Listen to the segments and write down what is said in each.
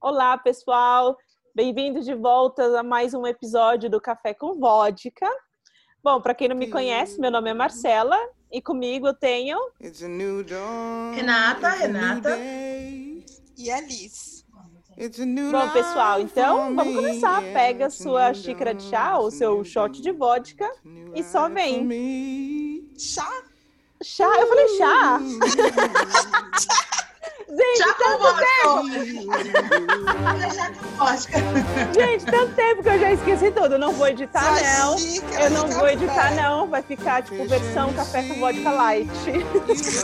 Olá, pessoal. Bem-vindos de volta a mais um episódio do Café com Vodka. Bom, para quem não me conhece, meu nome é Marcela e comigo eu tenho Renata, Renata e Alice. Bom, pessoal, então vamos começar. Pega sua xícara de chá ou seu shot de vodka e só vem. Chá? Chá? Eu falei chá? Gente, com tanto vodka. Gente, tanto tempo que eu já esqueci tudo. Eu não vou editar, não. Eu não de vou editar, não. Vai ficar, tipo, versão café com vodka light.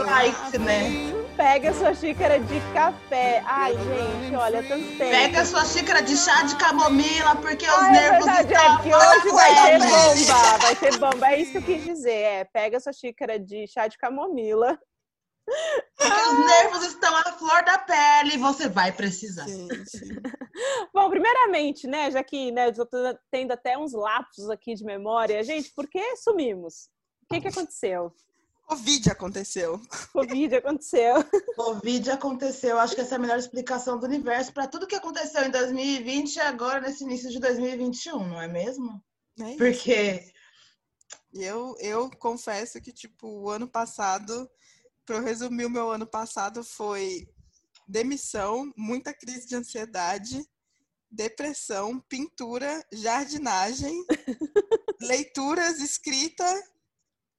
Like, né? Pega sua xícara de café. Ai, gente, olha, tanto tempo. Pega sua xícara de chá de camomila, porque os Ah, é nervos verdade, é estão... que hoje vai Ué, bomba, vai ter bomba. É isso que eu quis dizer. É, pega sua xícara de chá de camomila. Porque os nervos estão à flor da pele e você vai precisar. Gente, Bom, primeiramente, né, já que né, eu tô tendo até uns lapsos aqui de memória, gente, por que sumimos? O que, que aconteceu? Covid aconteceu. Covid aconteceu. Covid aconteceu, acho que essa é a melhor explicação do universo para tudo que aconteceu em 2020 e agora nesse início de 2021, não é mesmo? É isso. Porque eu, eu confesso que, tipo, o ano passado, para eu resumir o meu ano passado, foi demissão, muita crise de ansiedade, depressão, pintura, jardinagem, leituras, escrita,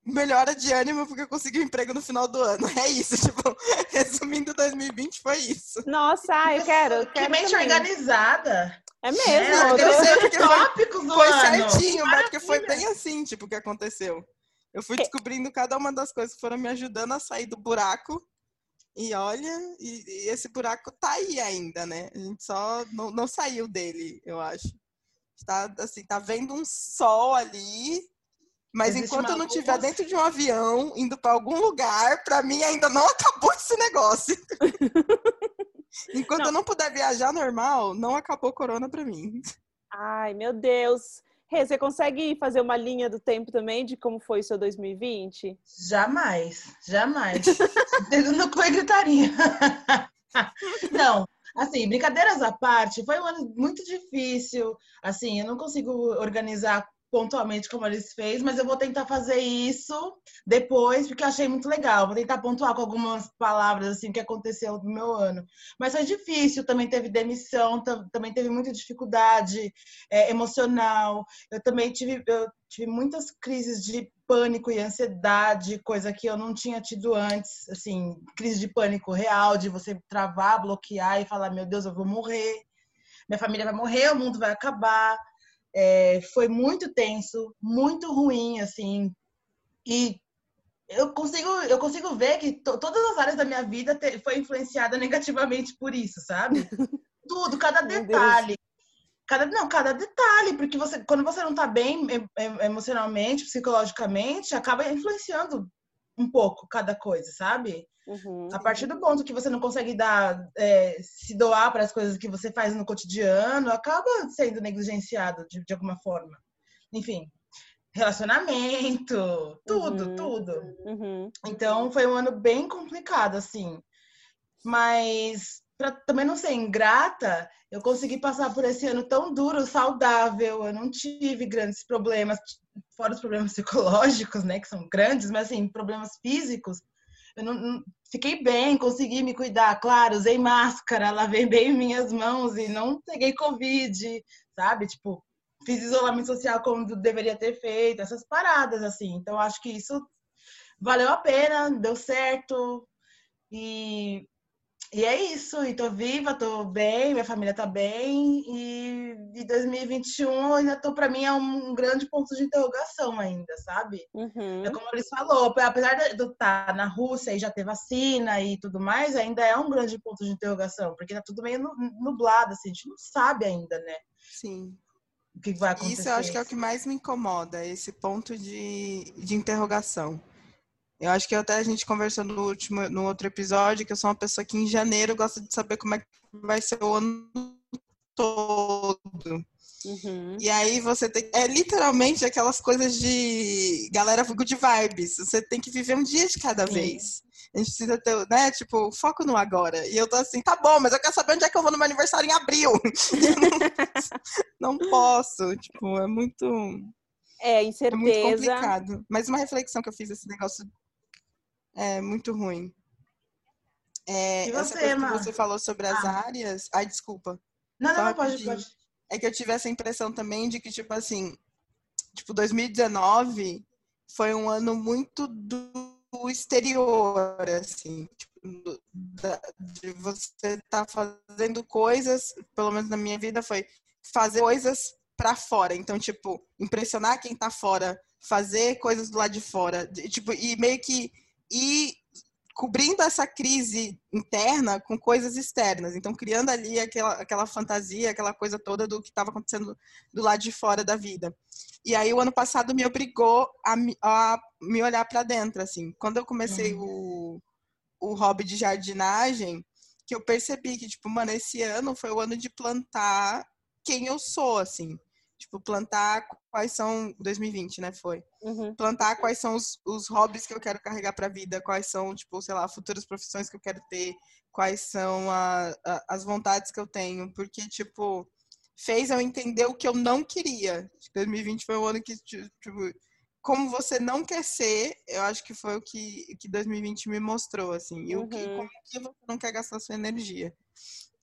melhora de ânimo porque eu consegui um emprego no final do ano. É isso, tipo, resumindo 2020 foi isso. Nossa, eu quero. eu que quero mente também. organizada. É É, mesmo. eu eu tô- sei porque foi- Foi certinho, mas porque foi bem assim, tipo, o que aconteceu. Eu fui descobrindo cada uma das coisas que foram me ajudando a sair do buraco. E olha, e, e esse buraco tá aí ainda, né? A gente só não, não saiu dele, eu acho. Tá, assim, tá vendo um sol ali, mas Existe enquanto eu não estiver luz. dentro de um avião, indo para algum lugar, para mim ainda não acabou esse negócio. enquanto Não. eu não puder viajar normal, não acabou corona para mim. Ai, meu Deus. Você consegue fazer uma linha do tempo também de como foi o seu 2020? Jamais, jamais. Dedo no cu gritaria. Não, assim, brincadeiras à parte, foi um ano muito difícil. Assim, eu não consigo organizar pontualmente como eles fez, mas eu vou tentar fazer isso depois, porque achei muito legal. Vou tentar pontuar com algumas palavras assim que aconteceu no meu ano. Mas foi difícil, também teve demissão, tam- também teve muita dificuldade é, emocional. Eu também tive, eu tive muitas crises de pânico e ansiedade, coisa que eu não tinha tido antes, assim, crise de pânico real, de você travar, bloquear e falar, meu Deus, eu vou morrer, minha família vai morrer, o mundo vai acabar. É, foi muito tenso, muito ruim, assim, e eu consigo, eu consigo ver que to- todas as áreas da minha vida te- foi influenciada negativamente por isso, sabe? Tudo, cada detalhe. Cada, não, cada detalhe, porque você, quando você não tá bem em- em- emocionalmente, psicologicamente, acaba influenciando um pouco cada coisa, sabe? Uhum. A partir do ponto que você não consegue dar, é, se doar para as coisas que você faz no cotidiano, acaba sendo negligenciado de, de alguma forma. Enfim, relacionamento, tudo, Uhum. tudo. Uhum. Então foi um ano bem complicado, assim. Mas para também não ser ingrata, eu consegui passar por esse ano tão duro, saudável. Eu não tive grandes problemas, fora os problemas psicológicos, né, que são grandes, mas assim, problemas físicos. Eu não, não- fiquei bem, consegui me cuidar, claro, usei máscara, lavei bem minhas mãos e não peguei covid, sabe? Tipo, fiz isolamento social como deveria ter feito, essas paradas assim. Então acho que isso valeu a pena, deu certo. E, e é isso. E tô viva, tô bem, minha família tá bem. E de 2021 ainda tô, pra mim, é um grande ponto de interrogação ainda, sabe? Uhum. É como eles falou, apesar de eu estar na Rússia e já ter vacina e tudo mais, ainda é um grande ponto de interrogação, porque tá tudo meio nu- nublado, assim, a gente não sabe ainda, né? Sim. O que vai acontecer. Isso eu acho que é o que mais me incomoda, esse ponto de, de interrogação. Eu acho que até a gente conversou no último, no outro episódio, que eu sou uma pessoa que em janeiro gosta de saber como é que vai ser o ano todo. Uhum. E aí você tem. É literalmente aquelas coisas de galera good vibes. Você tem que viver um dia de cada Sim. vez. A gente precisa ter, né, tipo, foco no agora. E eu tô assim, tá bom, mas eu quero saber onde é que eu vou no meu aniversário em abril. não, não posso. Tipo, é muito. É, incerteza. É muito complicado. Mas uma reflexão que eu fiz esse negócio é muito ruim. É, e você, essa que você falou sobre as ah. áreas. Ai, desculpa. Não, não, pode, pode. É que eu tive essa impressão também de que, tipo assim, tipo, 2019 foi um ano muito do exterior, assim, tipo, de você estar tá fazendo coisas, pelo menos na minha vida foi fazer coisas para fora. Então, tipo, impressionar quem tá fora, fazer coisas do lado de fora, tipo, e meio que ir cobrindo essa crise interna com coisas externas. Então, criando ali aquela, aquela fantasia, aquela coisa toda do que estava acontecendo do lado de fora da vida. E aí, o ano passado me obrigou a, a me olhar para dentro, assim. Quando eu comecei uhum. o, o hobby de jardinagem, que eu percebi que, tipo, mano, esse ano foi o ano de plantar quem eu sou, assim. Tipo, plantar quais são. 2020, né? Foi. Uhum. Plantar quais são os, os hobbies que eu quero carregar pra vida, quais são, tipo, sei lá, futuras profissões que eu quero ter, quais são a, a, as vontades que eu tenho. Porque, tipo, fez eu entender o que eu não queria. 2020 foi um ano que, tipo, como você não quer ser, eu acho que foi o que, que 2020 me mostrou, assim. E uhum. o que, uhum. como que você não quer gastar sua energia.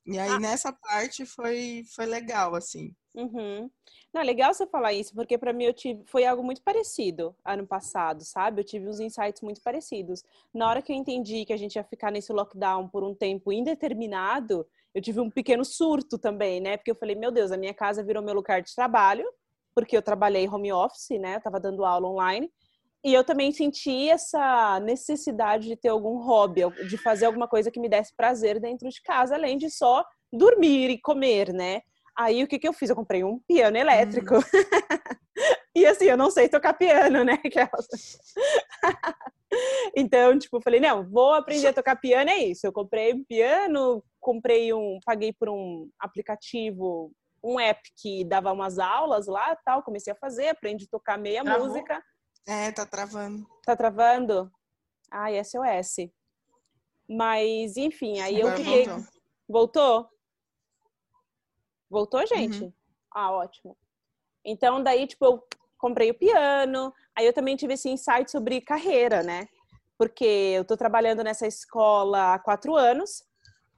E aí, ah. nessa parte, foi, foi legal, assim. Uhum. Não, é legal você falar isso, porque para mim eu tive, foi algo muito parecido ano passado, sabe? Eu tive uns insights muito parecidos. Na hora que eu entendi que a gente ia ficar nesse lockdown por um tempo indeterminado, eu tive um pequeno surto também, né? Porque eu falei, meu Deus, a minha casa virou meu lugar de trabalho, porque eu trabalhei home office, né? Eu tava dando aula online. E eu também senti essa necessidade de ter algum hobby, de fazer alguma coisa que me desse prazer dentro de casa, além de só dormir e comer, né? Aí o que, que eu fiz? Eu comprei um piano elétrico. Hum. e assim, eu não sei tocar piano, né? então, tipo, falei, não, vou aprender a tocar piano, é isso. Eu comprei um piano, comprei um, paguei por um aplicativo, um app que dava umas aulas lá, tal, comecei a fazer, aprendi a tocar meia Travou? música. É, tá travando. Tá travando? Ai, SOS. Mas, enfim, aí Agora eu fiquei. Voltou? voltou? Voltou, gente? Uhum. Ah, ótimo. Então, daí, tipo, eu comprei o piano, aí eu também tive esse insight sobre carreira, né? Porque eu tô trabalhando nessa escola há quatro anos,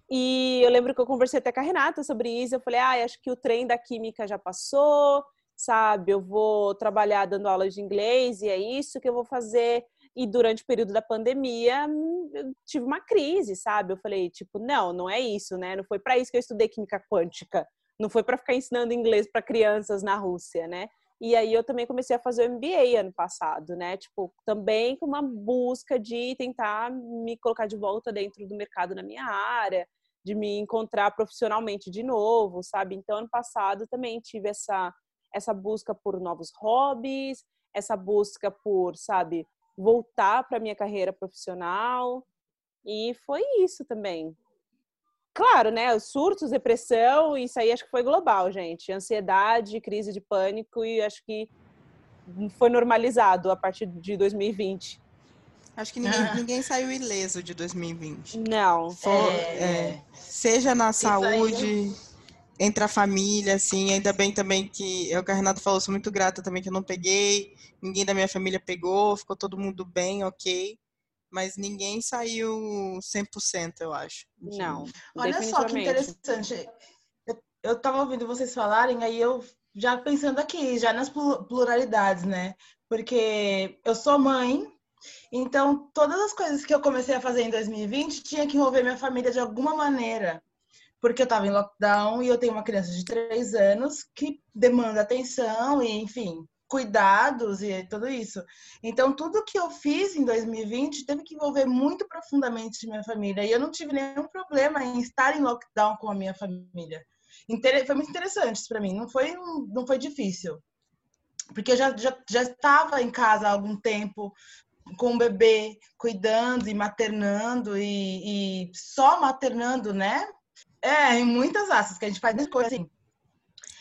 e eu lembro que eu conversei até com a Renata sobre isso, eu falei, ah, acho que o trem da química já passou, sabe? Eu vou trabalhar dando aulas de inglês e é isso que eu vou fazer. E durante o período da pandemia, eu tive uma crise, sabe? Eu falei, tipo, não, não é isso, né? Não foi para isso que eu estudei química quântica. Não foi para ficar ensinando inglês para crianças na Rússia, né? E aí eu também comecei a fazer o MBA ano passado, né? Tipo, também com uma busca de tentar me colocar de volta dentro do mercado na minha área, de me encontrar profissionalmente de novo, sabe? Então ano passado também tive essa essa busca por novos hobbies, essa busca por, sabe, voltar para minha carreira profissional. E foi isso também. Claro, né? Os surtos, depressão, isso aí acho que foi global, gente. Ansiedade, crise de pânico e acho que foi normalizado a partir de 2020. Acho que ninguém, ah. ninguém saiu ileso de 2020. Não. For, é... É, seja na isso saúde, aí... entre a família, assim, ainda bem também que, é o que a Renata falou, sou muito grata também que eu não peguei, ninguém da minha família pegou, ficou todo mundo bem, ok mas ninguém saiu 100%, eu acho. Não. Olha só que interessante. Eu estava ouvindo vocês falarem, aí eu já pensando aqui, já nas pluralidades, né? Porque eu sou mãe, então todas as coisas que eu comecei a fazer em 2020 tinha que envolver minha família de alguma maneira. Porque eu estava em lockdown e eu tenho uma criança de três anos que demanda atenção e, enfim, cuidados e tudo isso. Então, tudo que eu fiz em 2020 teve que envolver muito profundamente minha família. E eu não tive nenhum problema em estar em lockdown com a minha família. Foi muito interessante para mim. Não foi, não foi difícil. Porque eu já, já, já estava em casa há algum tempo com o bebê, cuidando e maternando e, e só maternando, né? É, em muitas asas que a gente faz coisas assim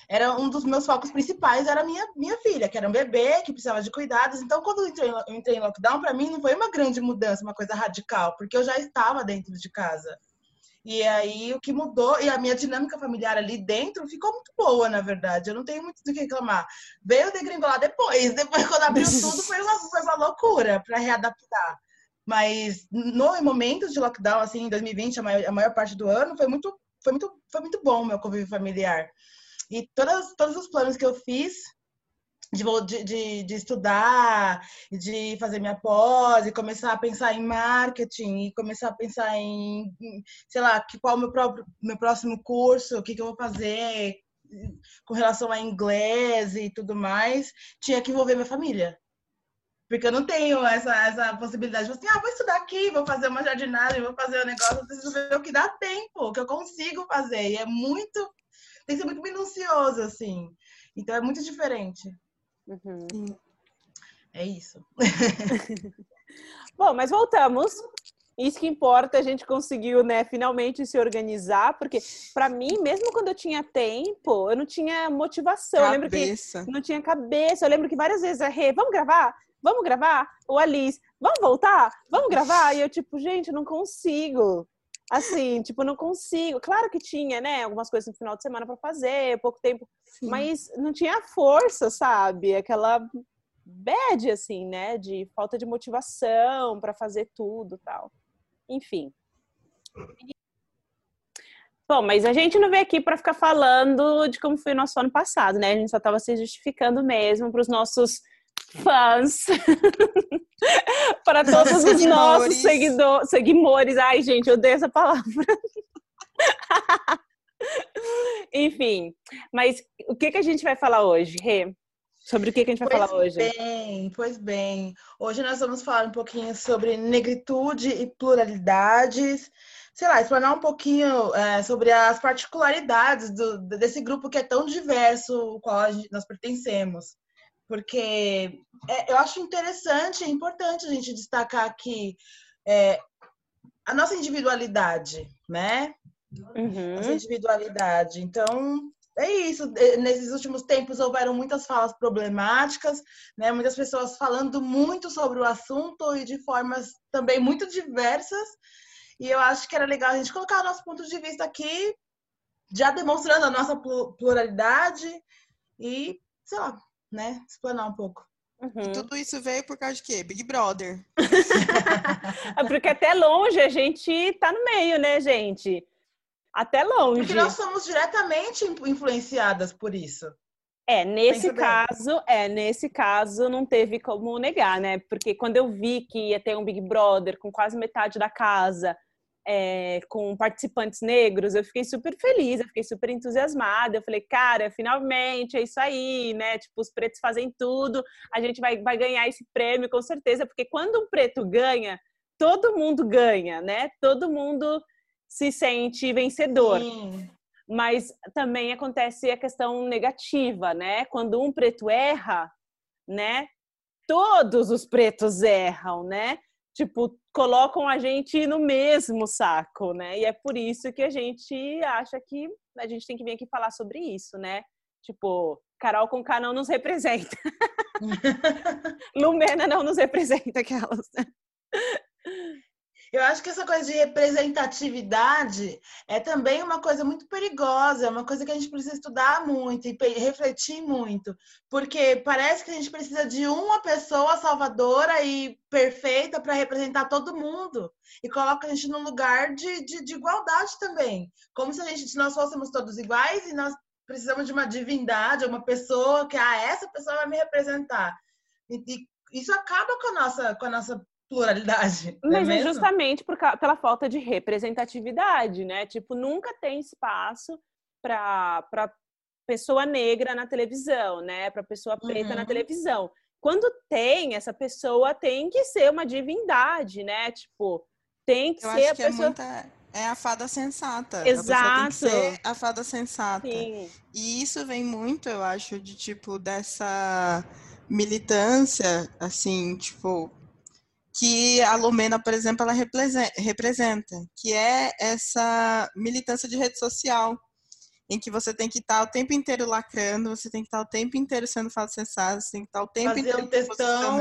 era um dos meus focos principais, era minha, minha filha, que era um bebê, que precisava de cuidados. Então, quando eu entrei, eu entrei em lockdown, para mim não foi uma grande mudança, uma coisa radical, porque eu já estava dentro de casa. E aí o que mudou, e a minha dinâmica familiar ali dentro ficou muito boa, na verdade. Eu não tenho muito do que reclamar. Veio degringolar depois, depois quando abriu tudo foi uma, foi uma loucura para readaptar. Mas no momento de lockdown, assim, em 2020, a maior, a maior parte do ano, foi muito, foi muito, foi muito bom o meu convívio familiar. E todas, todos os planos que eu fiz de, de, de, estudar, de fazer minha pós, e começar a pensar em marketing, e começar a pensar em, sei lá, que, qual o meu, próprio, meu próximo curso, o que, que eu vou fazer com relação a inglês e tudo mais, tinha que envolver minha família. Porque eu não tenho essa, essa possibilidade de assim, ah, vou estudar aqui, vou fazer uma jardinagem, vou fazer um negócio, preciso ver o que dá tempo, o que eu consigo fazer. E é muito, tem que ser muito minucioso, assim. Então é muito diferente. Uhum. É isso. Bom, mas voltamos. Isso que importa, a gente conseguiu, né, finalmente se organizar, porque para mim, mesmo quando eu tinha tempo, eu não tinha motivação. Cabeça. Eu lembro que não tinha cabeça. Eu lembro que várias vezes a Rê, vamos gravar? Vamos gravar? O Alice, vamos voltar? Vamos gravar? E eu tipo, gente, eu não consigo. Assim, tipo, não consigo. Claro que tinha, né, algumas coisas no final de semana para fazer, pouco tempo, Sim. mas não tinha força, sabe? Aquela bad, assim, né, de falta de motivação para fazer tudo tal. Enfim. Bom, mas a gente não veio aqui para ficar falando de como foi o nosso ano passado, né? A gente só estava se justificando mesmo para os nossos fãs, para todos os nossos seguidores, seguidores. Ai, gente, eu odeio essa palavra. Enfim, mas o que, que a gente vai falar hoje, Rê? Sobre o que, que a gente vai pois falar hoje? Bem, pois bem. Hoje nós vamos falar um pouquinho sobre negritude e pluralidades. Sei lá, explanar um pouquinho é, sobre as particularidades do, desse grupo que é tão diverso, ao qual gente, nós pertencemos porque é, eu acho interessante, é importante a gente destacar aqui é, a nossa individualidade, né? Uhum. Nossa individualidade. Então, é isso. É, nesses últimos tempos houveram muitas falas problemáticas, né? Muitas pessoas falando muito sobre o assunto e de formas também muito diversas. E eu acho que era legal a gente colocar o nosso ponto de vista aqui, já demonstrando a nossa pluralidade e, sei lá, né, explanar um pouco. Uhum. tudo isso veio por causa de quê? Big Brother. é porque até longe a gente tá no meio, né, gente? Até longe. Porque nós somos diretamente influenciadas por isso. É, nesse caso, é, nesse caso não teve como negar, né? Porque quando eu vi que ia ter um Big Brother com quase metade da casa é, com participantes negros, eu fiquei super feliz, eu fiquei super entusiasmada. Eu falei, cara, finalmente é isso aí, né? Tipo, os pretos fazem tudo, a gente vai, vai ganhar esse prêmio com certeza, porque quando um preto ganha, todo mundo ganha, né? Todo mundo se sente vencedor. Sim. Mas também acontece a questão negativa, né? Quando um preto erra, né? Todos os pretos erram, né? Tipo, colocam a gente no mesmo saco, né? E é por isso que a gente acha que a gente tem que vir aqui falar sobre isso, né? Tipo, Carol com K não nos representa. Lumena não nos representa aquelas. Eu acho que essa coisa de representatividade é também uma coisa muito perigosa, é uma coisa que a gente precisa estudar muito e refletir muito, porque parece que a gente precisa de uma pessoa salvadora e perfeita para representar todo mundo e coloca a gente num lugar de, de, de igualdade também, como se a gente, nós fôssemos todos iguais e nós precisamos de uma divindade, uma pessoa que ah, essa pessoa vai me representar. E, e isso acaba com a nossa, com a nossa pluralidade. É Mas é, é justamente por, pela falta de representatividade, né? Tipo, nunca tem espaço para pessoa negra na televisão, né? Para pessoa preta uhum. na televisão. Quando tem, essa pessoa tem que ser uma divindade, né? Tipo, tem que Eu ser a pessoa. É, muita... é a fada sensata. Exato. A, a fada sensata. Sim. E isso vem muito, eu acho, de tipo dessa militância, assim, tipo, que a Lumena, por exemplo, ela representa, que é essa militância de rede social. em que você tem que estar o tempo inteiro lacrando, você tem que estar o tempo inteiro sendo sensato, você tem que estar o tempo Fazer inteiro textão.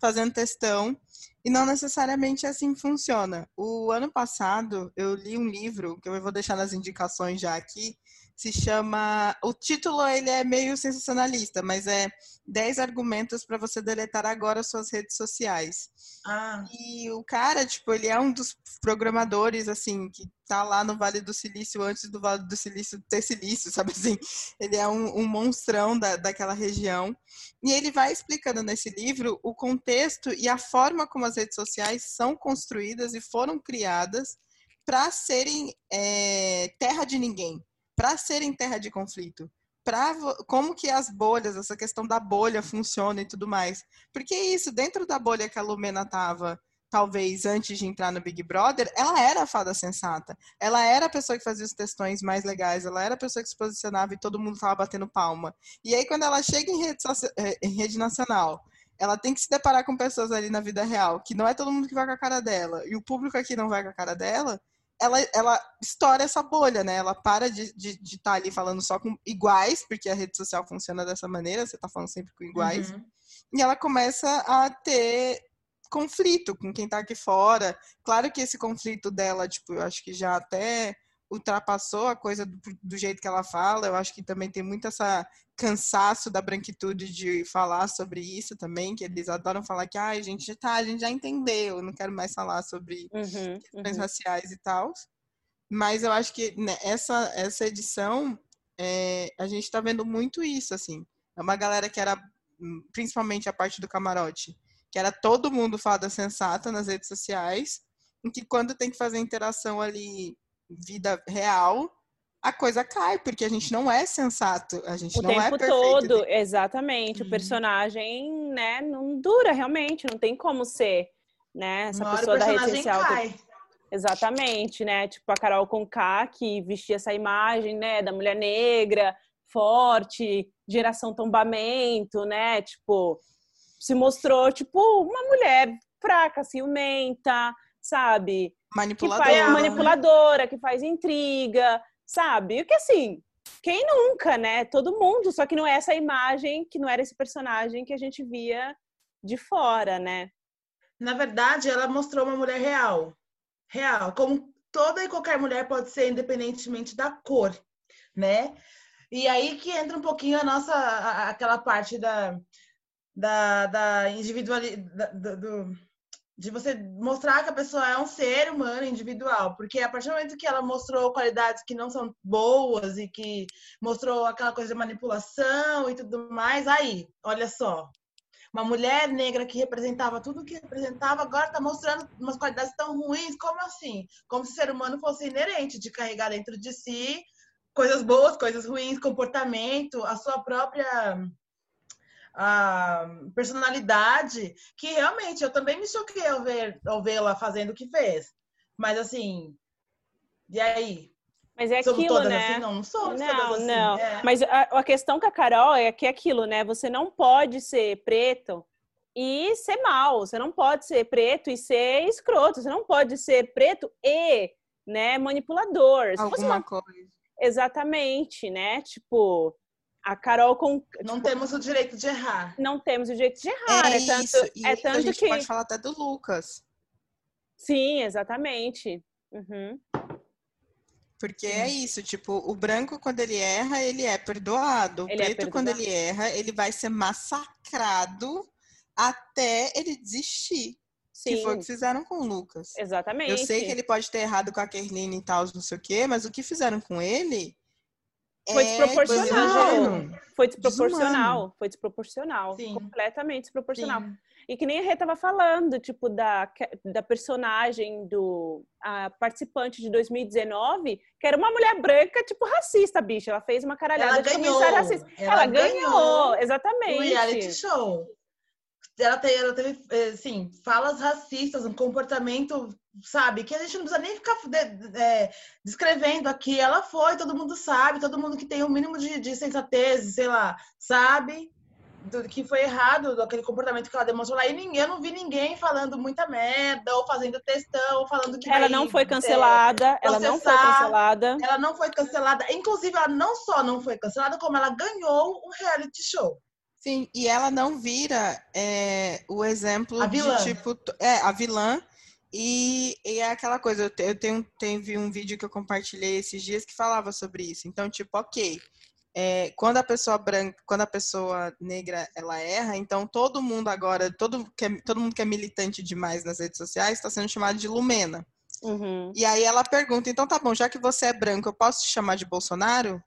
fazendo textão. E não necessariamente assim funciona. O ano passado eu li um livro, que eu vou deixar nas indicações já aqui, se chama. O título ele é meio sensacionalista, mas é 10 argumentos para você deletar agora suas redes sociais. Ah. E o cara, tipo, ele é um dos programadores, assim, que tá lá no Vale do Silício antes do Vale do Silício ter silício, sabe assim? Ele é um, um monstrão da, daquela região. E ele vai explicando nesse livro o contexto e a forma como as redes sociais são construídas e foram criadas para serem é, terra de ninguém para serem terra de conflito. Pra, como que as bolhas, essa questão da bolha funciona e tudo mais. Porque isso, dentro da bolha que a Lumena tava, talvez antes de entrar no Big Brother, ela era a fada sensata. Ela era a pessoa que fazia os textões mais legais, ela era a pessoa que se posicionava e todo mundo tava batendo palma. E aí, quando ela chega em rede, eh, em rede nacional, ela tem que se deparar com pessoas ali na vida real, que não é todo mundo que vai com a cara dela, e o público aqui não vai com a cara dela, ela, ela estoura essa bolha, né? Ela para de estar de, de tá ali falando só com iguais, porque a rede social funciona dessa maneira, você está falando sempre com iguais. Uhum. E ela começa a ter conflito com quem está aqui fora. Claro que esse conflito dela, tipo, eu acho que já até ultrapassou a coisa do, do, jeito que ela fala. Eu acho que também tem muito essa cansaço da branquitude de falar sobre isso também, que eles adoram falar que ah, a gente tá, a gente já entendeu, eu não quero mais falar sobre uhum, questões uhum. raciais e tal. Mas eu acho que né, essa, essa edição é, a gente está vendo muito isso, assim. É uma galera que era, hum, principalmente a parte do camarote, que era todo mundo fada sensata nas redes sociais, em que quando tem que fazer interação ali vida real, a coisa cai, porque a gente não é sensato, a gente o não é perfeito. O tempo todo, exatamente. Hum. O uhum. personagem, né, não dura realmente, não tem como ser, né, essa Uma pessoa da rede social. Cai. Exatamente, né? Tipo a Carol Conká, que vestia essa imagem, né, da mulher negra, forte, geração tombamento, né? Tipo, se mostrou, tipo, uma mulher fraca, ciumenta, sabe? Manipuladora. Que faz manipuladora, que faz intriga, sabe? E que assim, quem nunca, né? Todo mundo, só que não é essa imagem, que não era esse personagem que a gente via de fora, né? Na verdade, ela mostrou uma mulher real. Real, como toda e qualquer mulher pode ser, independentemente da cor, né? E aí que entra um pouquinho a nossa, aquela parte da, da, da individualidade, do, de você mostrar que a pessoa é um ser humano individual, porque a partir do momento que ela mostrou qualidades que não são boas e que mostrou aquela coisa de manipulação e tudo mais, aí, olha só, uma mulher negra que representava tudo que representava, agora está mostrando umas qualidades tão ruins, como assim? Como se o ser humano fosse inerente de carregar dentro de si coisas boas, coisas ruins, comportamento, a sua própria a personalidade, que realmente eu também me choquei ao ver ao vê-la fazendo o que fez. Mas assim, e aí? Mas é somos aquilo, né? Assim? Não, não somos não, todas assim. Não, é. Mas a, a, questão com a Carol é que é aquilo, né? Você não pode ser preto e ser mal. Você não pode ser preto e ser escroto. Você não pode ser preto e, né, manipulador. Alguma uma... coisa. Exatamente, né? Tipo, a Carol com. Não tipo, temos o direito de errar. Não temos o direito de errar. É, é tanto, isso. E é tanto a gente que. pode falar até do Lucas. Sim, exatamente. Uhum. Porque é isso, tipo, o branco, quando ele erra, ele é perdoado. O ele é preto, é quando ele erra, ele vai ser massacrado até ele desistir. Sim. Que foi o que fizeram com o Lucas. Exatamente. Eu sei que ele pode ter errado com a Kerline e tal, não sei o quê, mas o que fizeram com ele foi é desproporcional. foi desproporcional. Desumano. Foi desproporcional. Sim. Completamente desproporcional. Sim. E que nem a Rê tava falando, tipo, da, da personagem do a participante de 2019, que era uma mulher branca, tipo, racista, bicha. Ela fez uma caralhada ela de ganhou. comentário racista. Ela, ela ganhou, ganhou, exatamente. O reality show ela, tem, ela teve, assim, falas racistas, um comportamento, sabe, que a gente não precisa nem ficar é, descrevendo aqui. Ela foi, todo mundo sabe, todo mundo que tem o um mínimo de, de sensatez, sei lá, sabe. do que foi errado, daquele comportamento que ela demonstrou lá. E ninguém, eu não vi ninguém falando muita merda, ou fazendo textão, ou falando que. Ela não foi cancelada. É, ela não foi cancelada. Ela não foi cancelada. Inclusive, ela não só não foi cancelada, como ela ganhou um reality show. Sim, e ela não vira é, o exemplo de tipo. É, a vilã. E, e é aquela coisa, eu tenho, teve um vídeo que eu compartilhei esses dias que falava sobre isso. Então, tipo, ok, é, quando a pessoa branca, quando a pessoa negra ela erra, então todo mundo agora, todo, que é, todo mundo que é militante demais nas redes sociais está sendo chamado de Lumena. Uhum. E aí ela pergunta, então tá bom, já que você é branco, eu posso te chamar de Bolsonaro?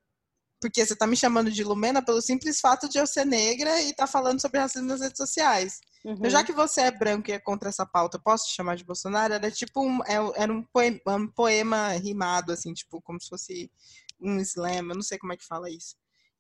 Porque você tá me chamando de Lumena pelo simples fato de eu ser negra e tá falando sobre racismo nas redes sociais. Uhum. Então, já que você é branco e é contra essa pauta, posso te chamar de Bolsonaro? Era tipo um, é, era um poema, um poema rimado, assim, tipo, como se fosse um slam, eu não sei como é que fala isso.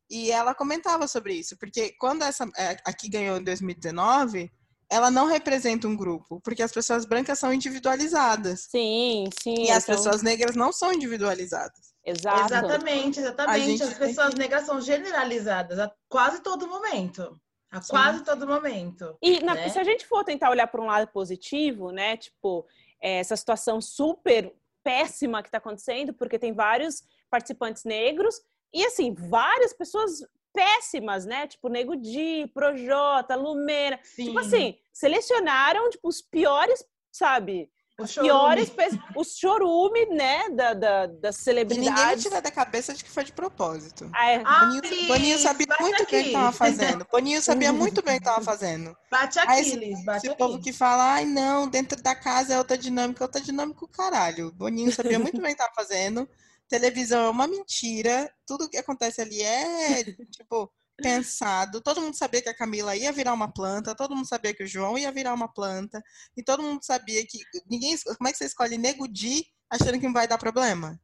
E ela comentava sobre isso, porque quando essa é, aqui ganhou em 2019, ela não representa um grupo, porque as pessoas brancas são individualizadas. Sim, sim. E as então pessoas negras não são individualizadas. Exato. Exatamente, exatamente. As pessoas que... negras são generalizadas a quase todo momento. A sim. quase todo momento. E na, né? se a gente for tentar olhar por um lado positivo, né? Tipo, é, essa situação super péssima que está acontecendo, porque tem vários participantes negros e assim, várias pessoas péssimas, né? Tipo, Nego Di, Projota, Lumena. Sim. Tipo assim, selecionaram tipo, os piores, sabe? Os piores, os chorume, né, da, da, das celebridades. E ninguém vai tirar da cabeça de que foi de propósito. Ah, é. Boninho, Boninho sabia muito bem o que estava fazendo. Boninho sabia muito bem o que estava fazendo. Bate Aquiles, bate esse povo que fala, ai não, dentro da casa é outra dinâmica, outra dinâmica o caralho. Boninho sabia muito bem o que estava fazendo. Televisão é uma mentira, tudo que acontece ali é, tipo, pensado. Todo mundo sabia que a Camila ia virar uma planta, todo mundo sabia que o João ia virar uma planta, e todo mundo sabia que ninguém. Como é que você escolhe Nego Di achando que não vai dar problema?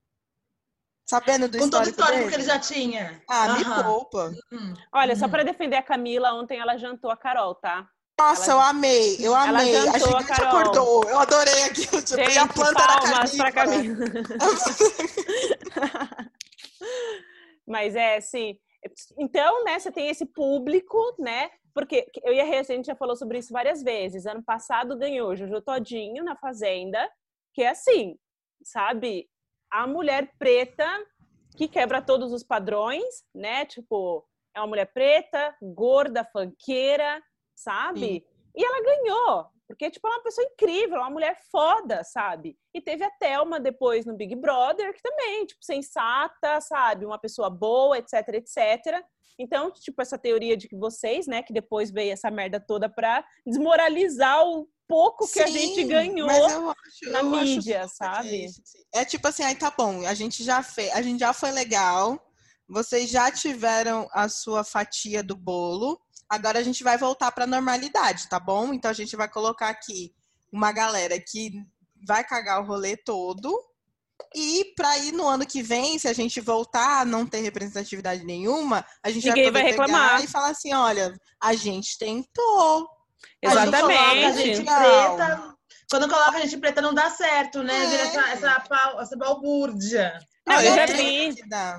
Sabendo do Com todo o histórico que ele já tinha. Ah, uhum. me poupa. Uhum. Olha, só para defender a Camila, ontem ela jantou a Carol, tá? Nossa, ela... eu amei, eu amei. Ela jantou, a gigante a acordou. Eu adorei aquilo. Tipo, Gente, e a planta da Camila. Mas é assim. Então, né, você tem esse público, né? Porque eu e a Rê, a gente já falou sobre isso várias vezes. Ano passado ganhou Jojo Todinho na Fazenda, que é assim, sabe? A mulher preta que quebra todos os padrões, né? Tipo, é uma mulher preta, gorda, fanqueira, sabe? Sim. E ela ganhou, porque, tipo, ela é uma pessoa incrível, uma mulher foda, sabe? E teve a Thelma depois no Big Brother, que também, tipo, sensata, sabe? Uma pessoa boa, etc, etc. Então, tipo, essa teoria de que vocês, né, que depois veio essa merda toda pra desmoralizar o pouco que Sim, a gente ganhou acho, na mídia, sabe? É tipo assim, aí tá bom, a gente já fez, a gente já foi legal, vocês já tiveram a sua fatia do bolo, Agora a gente vai voltar para a normalidade, tá bom? Então a gente vai colocar aqui uma galera que vai cagar o rolê todo. E para ir no ano que vem, se a gente voltar a não ter representatividade nenhuma, a gente Ninguém vai, vai reclamar e falar assim: olha, a gente tentou. Exatamente. A gente preta, quando coloca a gente preta não dá certo, né? É. Vira essa, essa, essa balbúrdia. Não, eu já vi.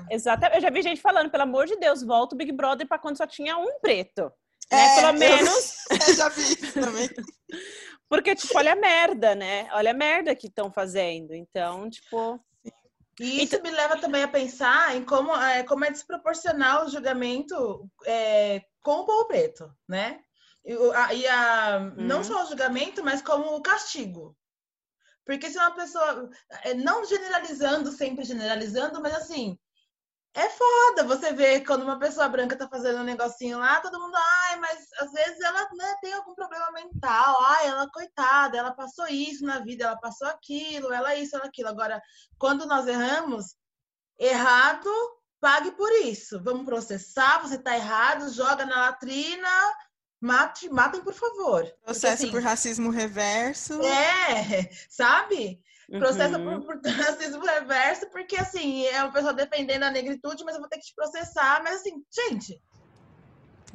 Exatamente. Eu já vi gente falando, pelo amor de Deus, volta o Big Brother para quando só tinha um preto. Né? É, Pelo menos. Eu, já vi isso também. Porque, tipo, olha a merda, né? Olha a merda que estão fazendo. Então, tipo. E isso então... me leva também a pensar em como é, como é desproporcional o julgamento é, com o povo preto, né? E a, a uhum. não só o julgamento, mas como o castigo. Porque se uma pessoa, é, não generalizando, sempre generalizando, mas assim, é foda você ver quando uma pessoa branca tá fazendo um negocinho lá, todo mundo, ai, mas às vezes ela né, tem algum problema mental, ai, ela, coitada, ela passou isso na vida, ela passou aquilo, ela isso, ela aquilo. Agora, quando nós erramos, errado, pague por isso. Vamos processar, você tá errado, joga na latrina, mate, matem, por favor. Processo assim, por racismo reverso. É, sabe? Processa uhum. por, por racismo reverso, porque assim, é uma pessoa defendendo a negritude, mas eu vou ter que te processar. Mas assim, gente.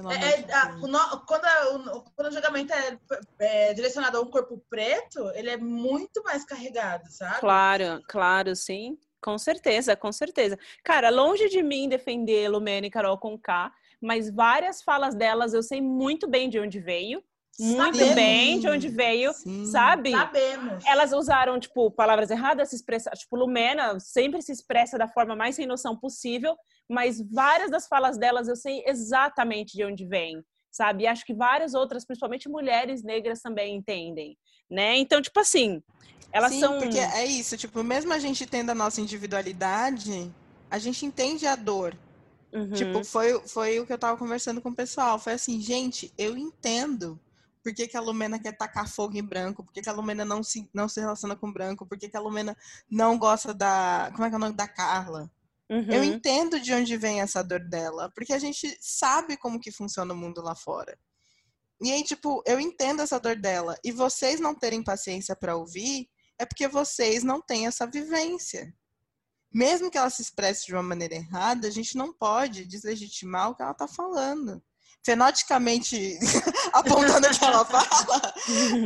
É, é, a, o, quando, a, o, quando o julgamento é, é, direcionado a um corpo preto, ele é muito mais carregado, sabe? Claro, claro, sim. Com certeza, com certeza. Cara, longe de mim defender Lumena e Carol com K, mas várias falas delas eu sei muito bem de onde veio. Muito Sabemos. bem de onde veio, Sim. sabe? Sabemos. Elas usaram, tipo, palavras erradas, se expressar. Tipo, Lumena sempre se expressa da forma mais sem noção possível, mas várias das falas delas eu sei exatamente de onde vem, sabe? E acho que várias outras, principalmente mulheres negras, também entendem, né? Então, tipo assim, elas Sim, são. porque é isso, tipo, mesmo a gente tendo a nossa individualidade, a gente entende a dor. Uhum. Tipo, foi, foi o que eu tava conversando com o pessoal. Foi assim, gente, eu entendo por que, que a Lumena quer tacar fogo em branco, por que, que a Lumena não se, não se relaciona com branco, por que, que a Lumena não gosta da. Como é que é o nome da Carla? Uhum. Eu entendo de onde vem essa dor dela, porque a gente sabe como que funciona o mundo lá fora. E aí, tipo, eu entendo essa dor dela. E vocês não terem paciência para ouvir é porque vocês não têm essa vivência. Mesmo que ela se expresse de uma maneira errada, a gente não pode deslegitimar o que ela tá falando. Fenoticamente apontando o que ela fala,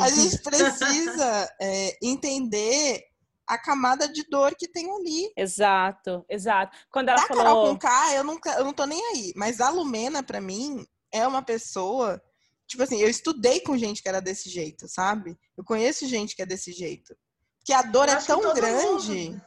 a gente precisa é, entender a camada de dor que tem ali. Exato, exato. Quando ela Da Carol falou. com K, eu não, eu não tô nem aí. Mas a Lumena, pra mim, é uma pessoa. Tipo assim, eu estudei com gente que era desse jeito, sabe? Eu conheço gente que é desse jeito. Porque a dor Eu é que tão grande. mundo.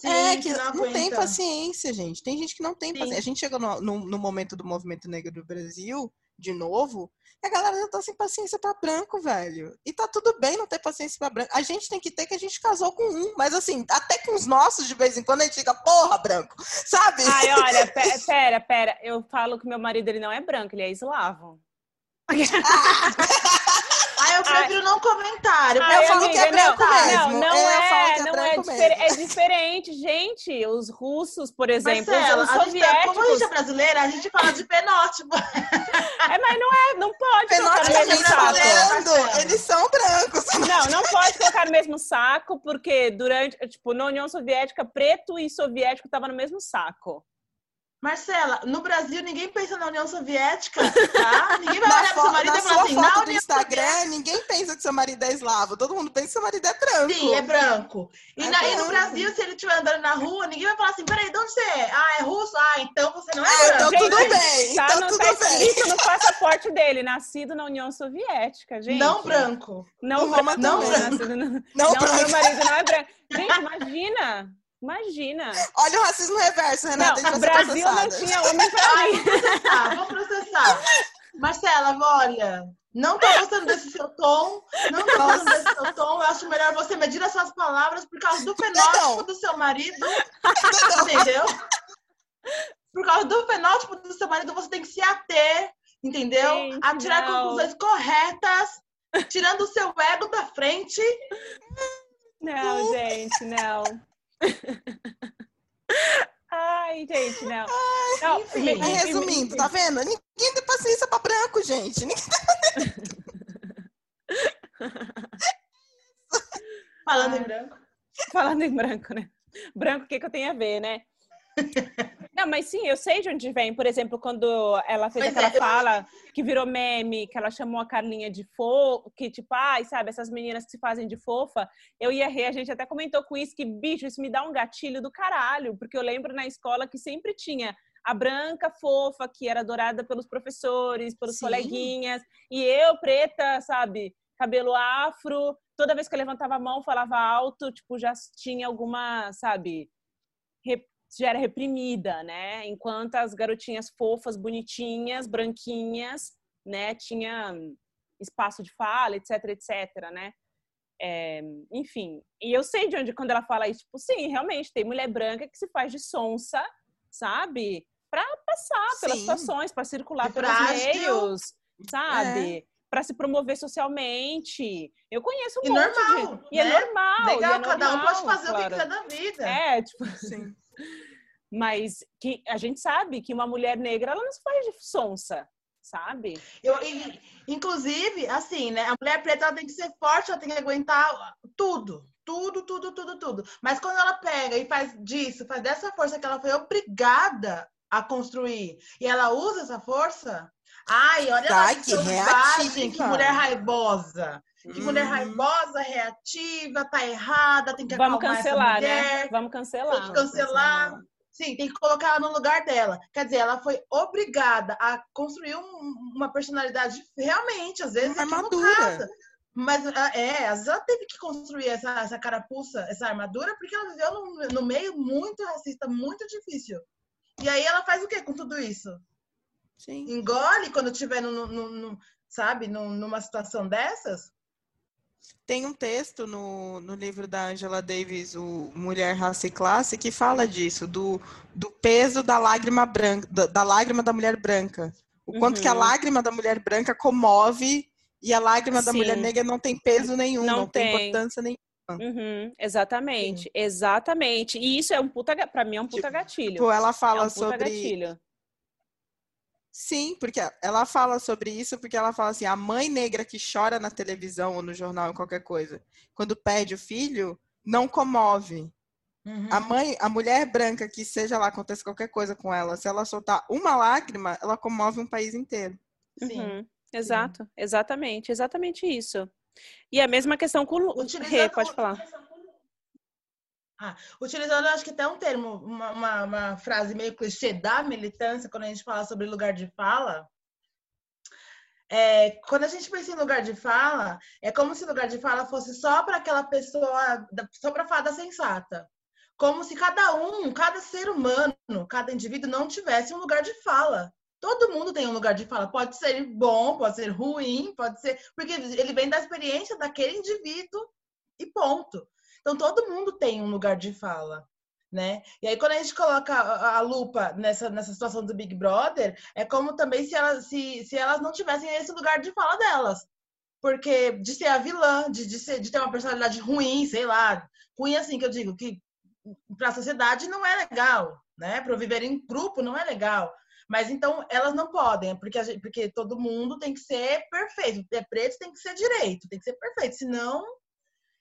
Sim, é, que não, tem aguenta. paciência, gente. Tem gente que não tem Sim. paciência. A gente chegou no, no, no momento do movimento negro do Brasil, de novo, e a galera já tá sem paciência pra branco, velho. E tá tudo bem não ter paciência pra branco. A gente tem que ter que a gente casou com um. Mas assim, até com os nossos, de vez em quando, a gente fica, porra, branco. Sabe? Ai, olha, pe- pera, pera. Eu falo que meu marido ele não é branco, ele é eslavo. Ah, eu prefiro não comentar. Eu Ai, falo que é amiga, branco não, mesmo. Não, não É, eu falo é, que é não é, difer- mesmo. é diferente, gente. Os russos, por exemplo, Marcela, os gente tá, como a gente soviéticos. é brasileira, a gente fala de fenótipo. É, mas não é, não pode colocar no mesmo Fenoticamente saco. eles são brancos. Não, não pode colocar no mesmo saco, porque durante, tipo, na União Soviética, preto e soviético estavam no mesmo saco. Marcela, no Brasil ninguém pensa na União Soviética, tá? Ninguém vai Na, olhar pro seu marido na e falar sua assim, foto na do União Instagram, ninguém pensa que seu marido é eslavo. Todo mundo pensa que seu marido é branco. Sim, é branco. E, É na- e no branco. Brasil, se ele estiver andando na rua, ninguém vai falar assim, peraí, de onde você é? Ah, é russo? Ah, então você não é Ah, então branco. tudo Gente, bem. Tá, Então no, tudo tá bem. escrito no passaporte dele, nascido na União Soviética, gente. Não branco. Não, branco, também. nascido no- Não, Não, branco. meu marido não é branco. Gente, imagina. Imagina. Olha o racismo reverso, Renata. Não, a Brasil não tinha homem pra Ai, mim. vou processar, vou processar. Marcela, olha, não tô gostando desse seu tom, não tô gostando desse seu tom. Eu acho melhor você medir as suas palavras por causa do fenótipo Não. do seu marido, entendeu? Por causa do fenótipo do seu marido, você tem que se ater, entendeu? Gente, a tirar não. conclusões corretas, tirando o seu ego da frente. Não, gente, não. Ai, gente, não. não enfim. me- Mas me- resumindo, me- tá vendo? Ninguém tem paciência pra branco, gente. Falando Ai. em branco. Falando em branco, né? Branco, o que, que eu tenho a ver, né? Não, mas sim, eu sei de onde vem. Por exemplo, quando ela fez Pois aquela é, eu- fala que virou meme, que ela chamou a Carlinha de fo, que tipo, ai, sabe, essas meninas que se fazem de fofa, eu ia rir, a gente até comentou com isso, que, bicho, isso me dá um gatilho do caralho, porque eu lembro na escola que sempre tinha a branca fofa, que era adorada pelos professores, pelos Sim. coleguinhas, e eu, preta, sabe, cabelo afro, toda vez que eu levantava a mão, falava alto, tipo, já tinha alguma, sabe, era reprimida, né? Enquanto as garotinhas fofas, bonitinhas, branquinhas, né, tinha espaço de fala, etc, etc, né? É, enfim, e eu sei de onde, quando ela fala isso, tipo, sim, realmente, tem mulher branca que se faz de sonsa, sabe? Pra passar pelas Sim. situações, pra circular De pelos frágil. meios, sabe? Pra se promover socialmente. Eu conheço um E monte normal, de... E é né? normal. e Legal, é cada um normal, pode fazer o que claro. quiser da vida. É, tipo, Sim. Mas que a gente sabe que uma mulher negra ela não se faz de sonsa, sabe? Eu, inclusive, assim, né? A mulher preta ela tem que ser forte, ela tem que aguentar tudo. Tudo, tudo, tudo, tudo. Mas quando ela pega e faz disso, faz dessa força que ela foi obrigada a construir, e ela usa essa força, ai, olha lá Ai, que que reativa. que mulher raivosa. Que mulher Uhum. raivosa, reativa, tá errada, tem que Vamos cancelar, né? Vamos cancelar. Tem que cancelar. Sim, tem que colocar ela no lugar dela. Quer dizer, ela foi obrigada a construir um, uma personalidade realmente, às vezes, uma armadura. Mas é, às vezes ela teve que construir essa, essa carapuça, essa armadura, porque ela viveu no, no meio muito racista, muito difícil. E aí ela faz o que com tudo isso? Sim. Engole quando tiver, no, no, no sabe, numa situação dessas? Tem um texto no, no livro da Angela Davis, o Mulher, Raça e Classe, que fala disso, do, do peso da lágrima branca, da, da lágrima da mulher branca. O quanto uhum. que a uhum. lágrima da mulher branca comove e a lágrima Sim. da mulher negra não tem peso nenhum, não, não tem. tem. importância nenhuma. Uhum, exatamente, Sim. exatamente. E isso é um puta, pra mim é um puta tipo, gatilho. Tipo, ela fala é um sobre gatilho. Sim, porque ela fala sobre isso porque ela fala assim, a mãe negra que chora na televisão ou no jornal ou qualquer coisa, quando perde o filho, não comove. Uhum. A mãe, a mulher branca que seja lá acontece qualquer coisa com ela, se ela soltar uma lágrima, ela comove um país inteiro. Sim. Uhum. Exato, Sim. exatamente, exatamente isso. E a mesma questão com o Rê, pode falar. Ah, utilizando, acho que até um termo, uma, uma, uma, frase meio clichê da militância, quando a gente fala sobre lugar de fala, é, quando a gente pensa em lugar de fala, é como se lugar de fala fosse só para aquela pessoa, só para fada sensata. Como se cada um, cada ser humano, cada indivíduo não tivesse um lugar de fala. Todo mundo tem um lugar de fala. Pode ser bom, pode ser ruim, pode ser. Porque ele vem da experiência daquele indivíduo e ponto. Então, todo mundo tem um lugar de fala. Né? E aí, quando a gente coloca a, lupa nessa, nessa situação do Big Brother, é como também se elas, se, se elas não tivessem esse lugar de fala delas. Porque de ser a vilã, de, de, ser, de ter uma personalidade ruim, sei lá, ruim assim que eu digo, que para a sociedade não é legal, né? Para viver em grupo não é legal. Mas então elas não podem, porque, gente, porque todo mundo tem que ser perfeito. É preto, tem que ser direito, tem que ser perfeito. Senão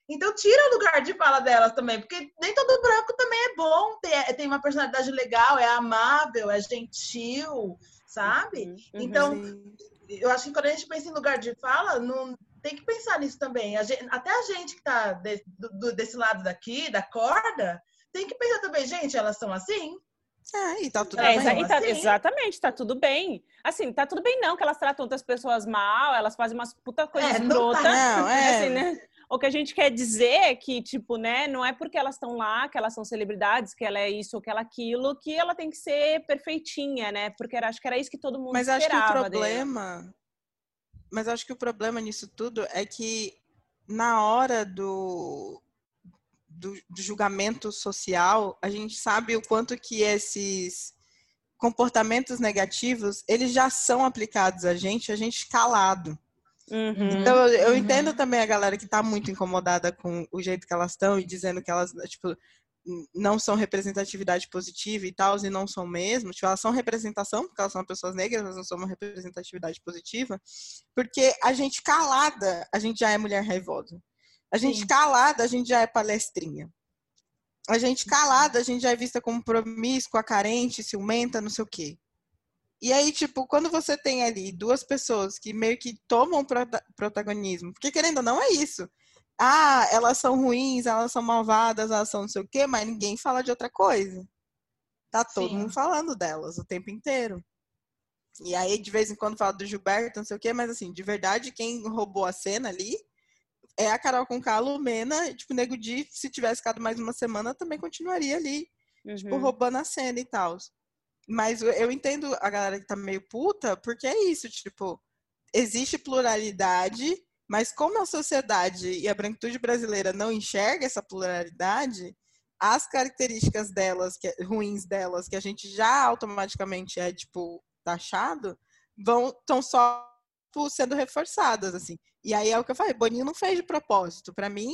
então tira o lugar de fala delas também, porque nem todo branco também é bom, tem, tem uma personalidade legal, é amável, é gentil, sabe? Uhum, então, sim. eu acho que quando a gente pensa em lugar de fala, não, tem que pensar nisso também. A gente, até a gente que está de, do, desse lado daqui, da corda, tem que pensar também, gente, elas são assim? É, e tá tudo é, bem. Tá, exatamente, tá tudo bem. Assim, tá tudo bem não, que elas tratam outras pessoas mal, elas fazem umas puta coisa é, escrota. Não, tá. não, é. Assim, né? O que a gente quer dizer é que, tipo, né, não é porque elas estão lá, que elas são celebridades, que ela é isso ou que ela é aquilo, que ela tem que ser perfeitinha, né? Porque eu acho que era isso que todo mundo Mas esperava. Mas acho que o problema. Dele. Mas acho que o problema nisso tudo é que na hora do, do, do julgamento social, a gente sabe o quanto que esses comportamentos negativos, eles já são aplicados a gente, a gente calado. Uhum, então, eu, uhum. entendo também a galera que está muito incomodada com o jeito que elas estão e dizendo que elas, tipo, não são representatividade positiva e tal, e não são mesmo. Tipo, elas são representação, porque elas são pessoas negras, mas não são uma representatividade positiva. Porque a gente calada, a gente já é mulher raivosa. A gente Sim. calada, a gente já é palestrinha. A gente calada, a gente já é vista como promíscua, carente, ciumenta, não sei o quê. E aí, tipo, quando você tem ali duas pessoas que meio que tomam prota protagonismo, porque querendo ou não é isso. Ah, elas são ruins, elas são malvadas, elas são não sei o quê, mas ninguém fala de outra coisa. Tá todo Sim. mundo falando delas o tempo inteiro. E aí, de vez em quando, fala do Gilberto, não sei o quê, mas assim, de verdade, quem roubou a cena ali é a Carol com a Lumena. Tipo, o Nego Di, se tivesse ficado mais uma semana, também continuaria ali, tipo, uhum. tipo, roubando a cena e tal. Mas eu entendo a galera que tá meio puta, porque é isso, tipo, existe pluralidade, mas como a sociedade e a branquitude brasileira não enxerga essa pluralidade, as características delas, que, é, ruins delas, que a gente já automaticamente é, tipo, taxado, vão estão só tipo, sendo reforçadas, assim. E aí é o que eu falei, Boninho não fez de propósito. Para mim,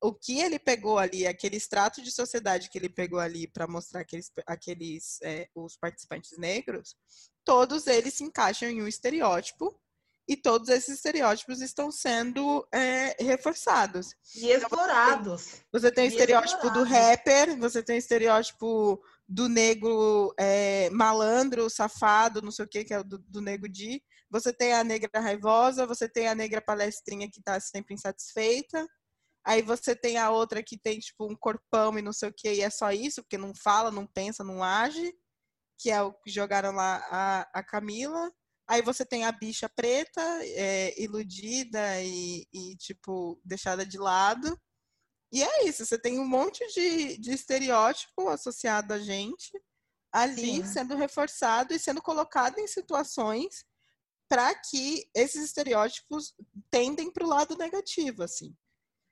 o que ele pegou ali, aquele extrato de sociedade que ele pegou ali para mostrar aqueles, aqueles é, os participantes negros, todos eles se encaixam em um estereótipo e todos esses estereótipos estão sendo é, reforçados. E explorados. Você tem, o estereótipo do rapper, você tem o estereótipo do negro é, malandro, safado, não sei o que, que é o do, do negro de. Você tem a negra raivosa, você tem a negra palestrinha que está sempre insatisfeita. Aí você tem a outra que tem, tipo, um corpão e não sei o que, e é só isso, porque não fala, não pensa, não age, que é o que jogaram lá a, a Camila. Aí você tem a bicha preta, é, iludida e, e, tipo, deixada de lado. E é isso, você tem um monte de, de estereótipo associado a gente ali Sim. sendo reforçado e sendo colocado em situações para que esses estereótipos tendem para o lado negativo, assim.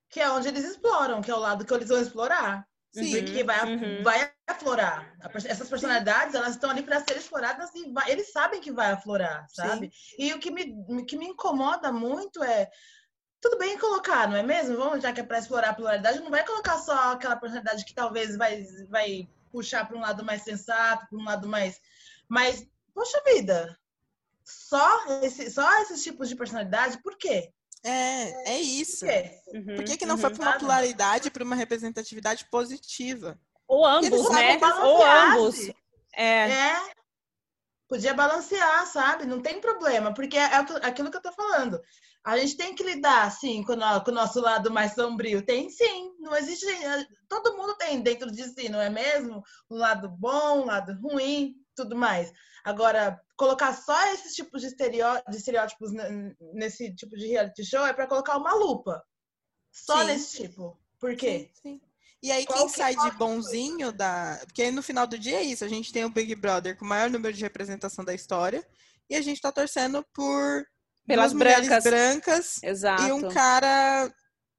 Que é onde eles exploram, que é o lado que eles vão explorar. Sim. Porque vai, uhum. vai aflorar. Essas personalidades, elas estão ali para ser exploradas e vai, eles sabem que vai aflorar, sabe? Sim. E o que me, que me incomoda muito é tudo bem colocar, não é mesmo? Vamos, já que é para explorar a pluralidade, não vai colocar só aquela personalidade que talvez vai, vai puxar para um lado mais sensato, para um lado mais. Mas, poxa vida, só, esse, só esses tipos de personalidade, por quê? É, é isso. Por, quê? Uhum, por que, que não uhum, foi para uma pluralidade, para uma representatividade positiva? Ou ambos, né? Ou ambos. É. é. Podia balancear, sabe? Não tem problema, porque é aquilo que eu tô falando. A gente tem que lidar, sim, com o, com o nosso lado mais sombrio. Tem sim, não existe. Todo mundo tem dentro de si, não é mesmo? Um lado bom, um lado ruim, tudo mais. Agora, colocar só esses tipos de, estereó de estereótipos nesse tipo de reality show é para colocar uma lupa. Só sim. nesse tipo. Por quê? Sim, sim. E aí, Qual quem que sai de bonzinho da. Porque no final do dia é isso: a gente tem o Big Brother com o maior número de representação da história, e a gente tá torcendo por pelas brancas. brancas Exato. e um cara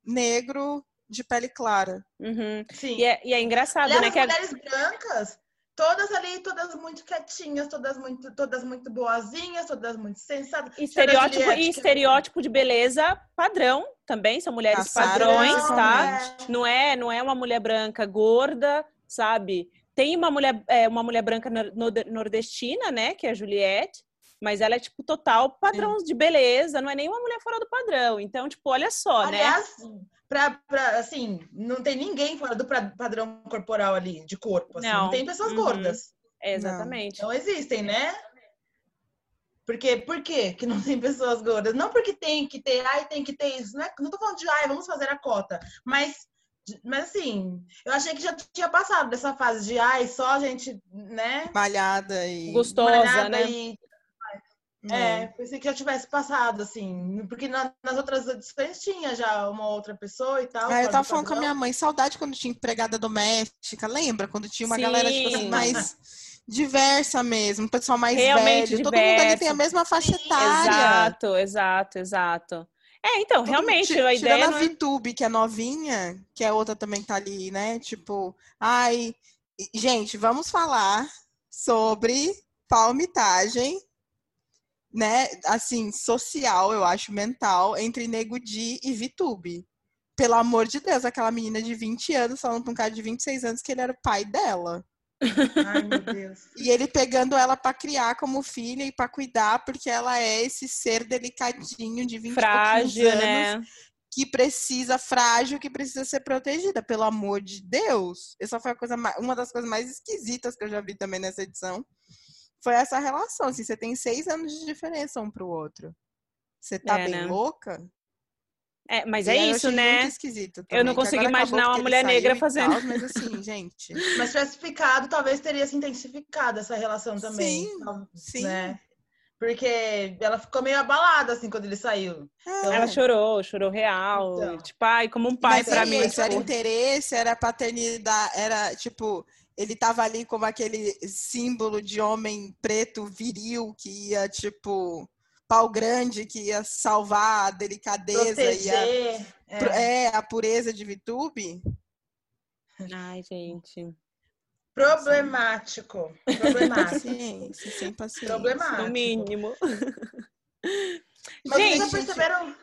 negro de pele clara. Uhum. Sim. E é, e é engraçado, Aliás, né? As que mulheres brancas, todas ali, todas muito quietinhas, todas muito, todas muito boazinhas, todas muito sensatas. Estereótipo, e estereótipo de beleza padrão também, são mulheres padrões, tá? Não é, não é uma mulher branca gorda, sabe? Tem uma mulher, é, uma mulher branca nordestina, né? Que é a Juliette. Mas ela é, tipo, total padrão de beleza, não é nenhuma mulher fora do padrão. Então, tipo, olha só, Aliás, né? Pra, pra, assim, não tem ninguém fora do padrão corporal ali, de corpo. Assim. Não. não tem pessoas uhum. gordas. É, exatamente. Não. não existem, né? Porque, por quê que não tem pessoas gordas? Não porque tem que ter, ai, tem que ter isso. Não, é, não tô falando de, ai, vamos fazer a cota. Mas, mas assim, eu achei que já tinha passado dessa fase de, ai, só gente, né? Malhada e... Gostosa, malhada né? E é, é, pensei que já tivesse passado, assim, porque na, nas outras edições tinha já uma outra pessoa e tal. Ah, eu tava falando com a minha mãe, saudade quando tinha empregada doméstica, lembra? Quando tinha uma Sim. galera, tipo assim, mais diversa mesmo, pessoal mais Realmente velho, diverso. todo mundo ali tem a mesma faixa etária. Exato, exato, exato. É, então, todo realmente, a ideia... Tirando a é VTube, que é novinha, que é outra também que tá ali, né, tipo, ai... Gente, vamos falar sobre palmitagem né, assim, social, eu acho, mental, entre Nego Di e Vitube. Pelo amor de Deus, aquela menina de 20 anos falando pra um cara de 26 anos que ele era o pai dela. Ai, meu Deus. E ele pegando ela para criar como filha e para cuidar, porque ela é esse ser delicadinho de 20 Frágil, anos. Né? Que precisa, frágil, que precisa ser protegida, pelo amor de Deus. Essa foi a coisa, uma das coisas mais esquisitas que eu já vi também nessa edição foi essa relação. Assim, você tem seis anos de diferença um pro outro. Você tá é, bem né? louca? É, mas e é isso, né? esquisito também, eu não consigo imaginar uma mulher negra fazendo. Tal, mas assim, gente. Mas tivesse ficado, talvez teria se intensificado essa relação também. Sim, então, sim. Né? Porque ela ficou meio abalada, assim, quando ele saiu. Então... Ela chorou, chorou real. Então. Tipo, ai, como um pai para mim. Isso tipo... era interesse, era paternidade, era tipo ele tava ali como aquele símbolo de homem preto viril que ia, tipo, pau grande, que ia salvar a delicadeza e a, é. é. a pureza de Vitube. Ai, gente. Problemático. Problemático. Sim, sem paciência. Problemático. No mínimo. Mas gente, vocês perceberam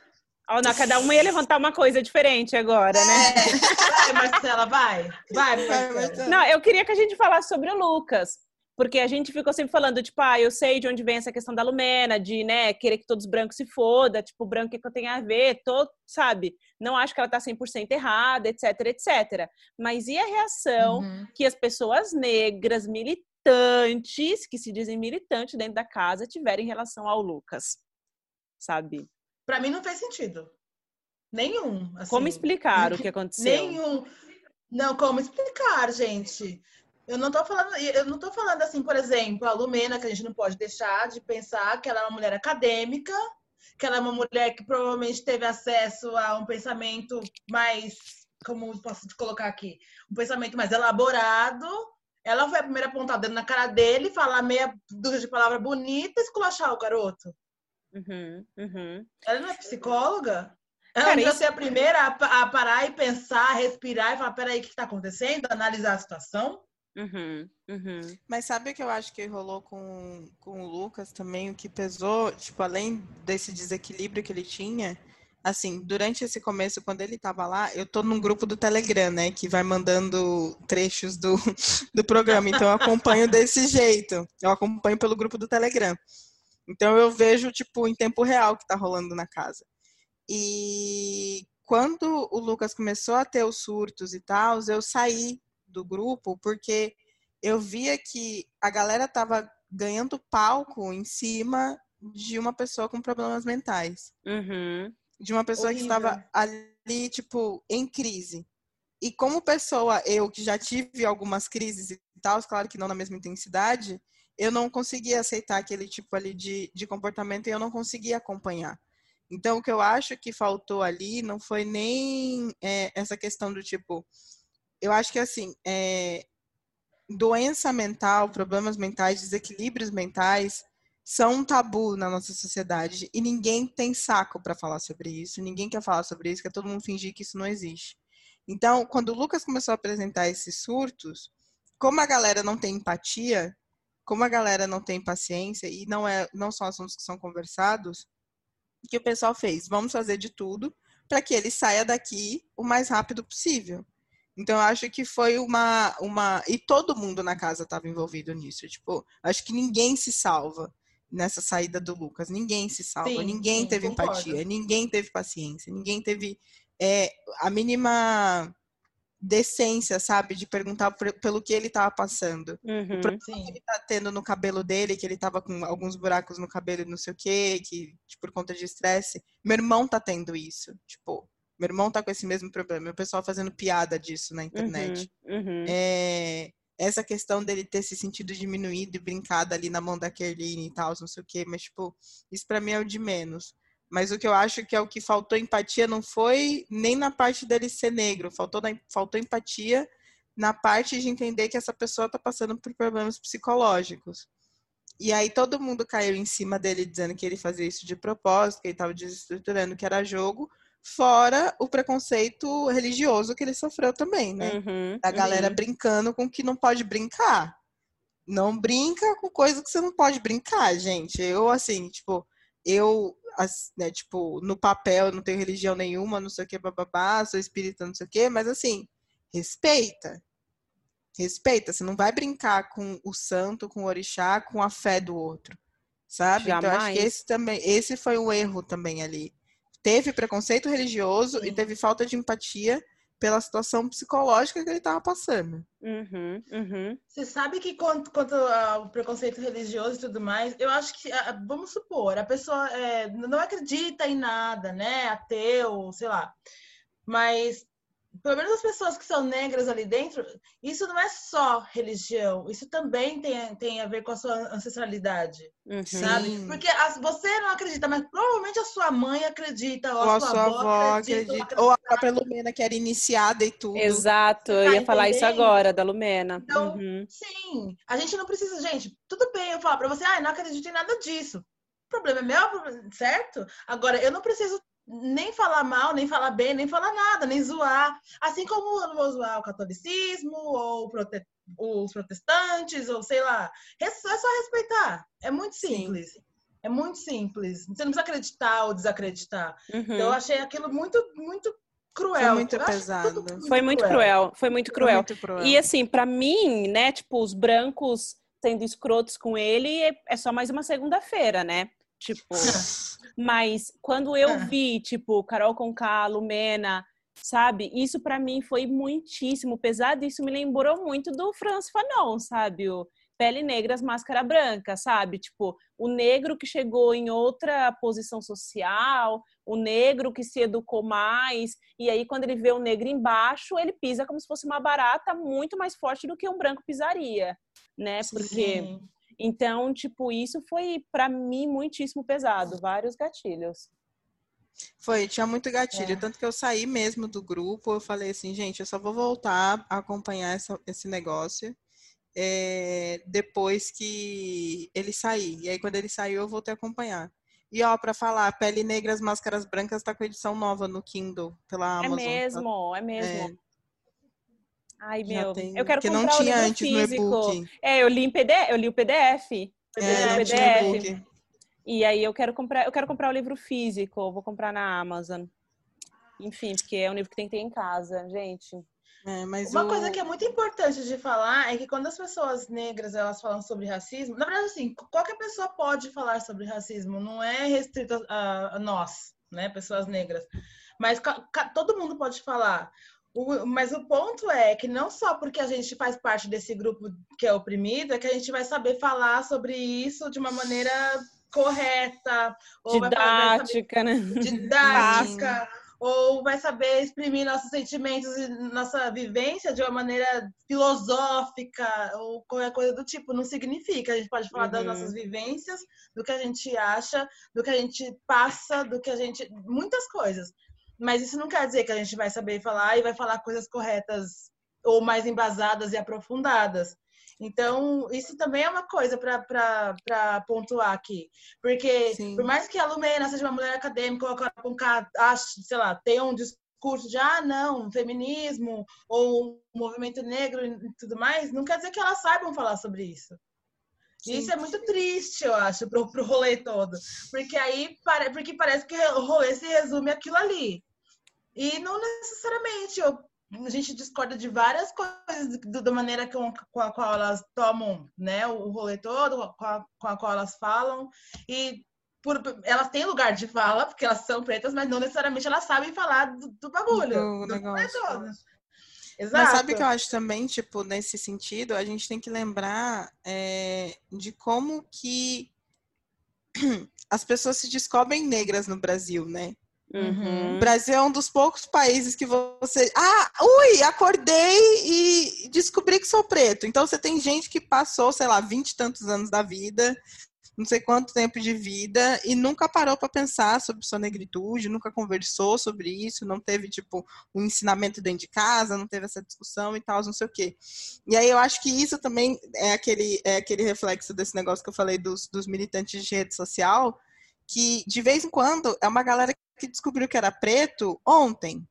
Ó, não, cada uma ia levantar uma coisa diferente agora, né? É. Vai, Marcela, vai. Vai, Marcela. Não, eu queria que a gente falasse sobre o Lucas. Porque a gente ficou sempre falando, tipo, ah, eu sei de onde vem essa questão da Lumena, de, né, querer que todos os brancos se foda, tipo, branco que eu tenho a ver, todo, sabe? Não acho que ela tá 100% errada, etc, etc. Mas e a reação uhum. que as pessoas negras, militantes, que se dizem militantes dentro da casa, tiveram em relação ao Lucas? Sabe? Para mim não fez sentido. Nenhum. Assim, Como explicar o que aconteceu? Nenhum. Não, como explicar, gente? Eu não tô falando, eu não tô falando assim, por exemplo, a Lumena, que a gente não pode deixar de pensar que ela é uma mulher acadêmica, que ela é uma mulher que provavelmente teve acesso a um pensamento mais, como posso te colocar aqui, um pensamento mais elaborado. Ela foi a primeira a apontar o dedo na cara dele, falar meia dúzia de palavra bonita e esculachar o garoto. Uhum, uhum. Ela não é psicóloga? Ela Cara, isso- ser a primeira a, a parar e pensar, respirar e falar: peraí, o que está acontecendo? Analisar a situação. Uhum, uhum. Mas sabe o que eu acho que rolou com, com o Lucas também? O que pesou, tipo, além desse desequilíbrio que ele tinha, assim, durante esse começo, quando ele tava lá, eu tô num grupo do Telegram, né, que vai mandando trechos do, do programa, então eu acompanho desse jeito, eu acompanho pelo grupo do Telegram. Então eu vejo, tipo, em tempo real o que tá rolando na casa. E quando o Lucas começou a ter os surtos e tal, eu saí do grupo porque eu via que a galera tava ganhando palco em cima de uma pessoa com problemas mentais, Uhum. de uma pessoa que Horrível. estava ali, tipo, em crise. E como pessoa, eu que já tive algumas crises e tal, claro que não na mesma intensidade, eu não conseguia aceitar aquele tipo ali de, de comportamento e eu não conseguia acompanhar. Então, o que eu acho que faltou ali não foi nem é, essa questão do tipo. Eu acho que, assim, é, doença mental, problemas mentais, desequilíbrios mentais são um tabu na nossa sociedade e ninguém tem saco para falar sobre isso, ninguém quer falar sobre isso, quer todo mundo fingir que isso não existe. Então, quando o Lucas começou a apresentar esses surtos, como a galera não tem empatia, como a galera não tem paciência e não é não são assuntos que são conversados, o que o pessoal fez? Vamos fazer de tudo para que ele saia daqui o mais rápido possível. Então, eu acho que foi uma. uma e todo mundo na casa estava envolvido nisso. Tipo, acho que ninguém se salva nessa saída do Lucas. Ninguém se salva. Sim, ninguém sim, teve concordo. empatia. Ninguém teve paciência. Ninguém teve é, a mínima decência, sabe? De perguntar por- pelo que ele estava passando Uhum. Sim. ele tá tendo no cabelo dele, que ele tava com alguns buracos no cabelo e não sei o quê, que tipo, por conta de estresse. Meu irmão tá tendo isso, tipo, meu irmão tá com esse mesmo problema. O pessoal fazendo piada disso na internet. Uhum. Uhum. É, essa questão dele ter se sentido diminuído e brincado ali na mão da Kerline e tal, não sei o quê, mas tipo, isso pra mim é o de menos. Mas o que eu acho que é o que faltou empatia não foi nem na parte dele ser negro, faltou, na- faltou empatia na parte de entender que essa pessoa está passando por problemas psicológicos. E aí todo mundo caiu em cima dele dizendo que ele fazia isso de propósito, que ele estava desestruturando, que era jogo, fora o preconceito religioso que ele sofreu também, né? Uhum. A galera Uhum. brincando com que não pode brincar. Não brinca com coisa que você não pode brincar, gente. Eu, assim, tipo, eu, né, tipo, no papel eu não tenho religião nenhuma, não sei o que, bababá, sou espírita, não sei o que, mas assim, respeita. Respeita. Você não vai brincar com o santo, com o orixá, com a fé do outro. Sabe? Então, eu acho que Jamais. esse também, esse foi um erro também ali. Teve preconceito religioso e Sim. teve falta de empatia pela situação psicológica que ele estava passando. Uhum. Uhum. Você sabe que quanto, quanto ao preconceito religioso e tudo mais, eu acho que, ah, vamos supor, a pessoa é, não acredita em nada, né? Ateu, sei lá. Mas, pelo menos as pessoas que são negras ali dentro, isso não é só religião, isso também tem, tem a ver com a sua ancestralidade, Uhum. sabe? Porque as- você não acredita, mas provavelmente a sua mãe acredita, ou Ou a sua, sua avó, avó acredita. ou acredita. Ou a própria Lumena, que era iniciada e tudo. Exato, eu Tá ia falar isso agora, da Lumena. Então, Uhum. Sim, a gente não precisa, gente. Tudo bem eu falar pra você, ah, não acredito em nada disso. O problema é meu, certo? Agora, eu não preciso nem falar mal, nem falar bem, nem falar nada, nem zoar. Assim como eu não vou zoar o catolicismo, ou prote- os protestantes, ou sei lá. É só é respeitar. É muito Sim. simples. É muito simples. Você não precisa acreditar ou desacreditar. Uhum. Então, eu achei aquilo muito, muito cruel. Foi muito pesado. tudo Foi muito cruel, foi muito Foi cruel. muito cruel. E assim, pra mim, né, tipo, os brancos sendo escrotos com ele é- é só mais uma segunda-feira, né? Tipo, mas quando eu Ah. vi, tipo, Carol Conká, Lumena, sabe? Isso pra mim foi muitíssimo pesado. Isso me lembrou muito do Franz Fanon, sabe? O pele negras, máscara branca, sabe? Tipo, o negro que chegou em outra posição social, o negro que se educou mais, e aí quando ele vê o negro embaixo, ele pisa como se fosse uma barata muito mais forte do que um branco pisaria, né? Porque Sim. Então, tipo, isso foi para mim muitíssimo pesado, vários gatilhos. Foi, tinha muito gatilho, é. tanto que eu saí mesmo do grupo, eu falei assim, gente, eu só vou voltar a acompanhar essa, esse negócio é, depois que ele sair. E aí, quando ele saiu, eu voltei a acompanhar. E ó, para falar, Pele Negra, as Máscaras Brancas tá com edição nova no Kindle, pela é Amazon. É mesmo, tá? é mesmo. É. Ai, meu, tem, eu quero que comprar não tinha o livro antes físico. É, eu li em PDF, eu li o PDF. Eu é, não tinha e-book. E aí eu quero comprar, eu quero comprar o livro físico, vou comprar na Amazon. Enfim, porque é um livro que tem que ter em casa, gente. É, Uma o... coisa que é muito importante de falar é que quando as pessoas negras elas falam sobre racismo, na verdade, assim, qualquer pessoa pode falar sobre racismo, não é restrito a, a nós, né, pessoas negras. Mas todo mundo pode falar. O, mas o ponto é que não só porque a gente faz parte desse grupo que é oprimido, é que a gente vai saber falar sobre isso de uma maneira correta. Didática, né? Didática ou vai saber exprimir nossos sentimentos e nossa vivência de uma maneira filosófica ou qualquer coisa do tipo. Não significa. A gente pode falar uhum. das nossas vivências, do que a gente acha, do que a gente passa, do que a gente. muitas coisas. Mas isso não quer dizer que a gente vai saber falar e vai falar coisas corretas ou mais embasadas e aprofundadas. Então, isso também é uma coisa para pontuar aqui. Porque, Sim. por mais que a Lumena seja uma mulher acadêmica, ou com, acho, sei lá, tenha um discurso de, ah, não, feminismo, ou movimento negro e tudo mais, não quer dizer que elas saibam falar sobre isso. E isso é muito triste, eu acho, pro, pro rolê todo. Porque aí porque parece que o rolê se resume aquilo ali. E não necessariamente. Eu a gente discorda de várias coisas da maneira com, com, a qual elas tomam né, o rolê todo, com a, com a qual elas falam. E por, elas têm lugar de fala, porque elas são pretas, mas não necessariamente elas sabem falar do, do bagulho. Do, do negócio. Exato. Mas sabe que eu acho também, tipo, nesse sentido, a gente tem que lembrar é, de como que as pessoas se descobrem negras no Brasil, né? Uhum. O Brasil é um dos poucos países que você. Ah, ui, acordei e descobri que sou preto. Então você tem gente que passou, sei lá, vinte e tantos anos da vida, não sei quanto tempo de vida, e nunca parou para pensar sobre sua negritude, nunca conversou sobre isso, não teve, tipo, um ensinamento dentro de casa, não teve essa discussão e tal, não sei o quê. E aí eu acho que isso também é aquele, é aquele reflexo desse negócio que eu falei dos, dos militantes de rede social que de vez em quando é uma galera que descobriu que era preto ontem.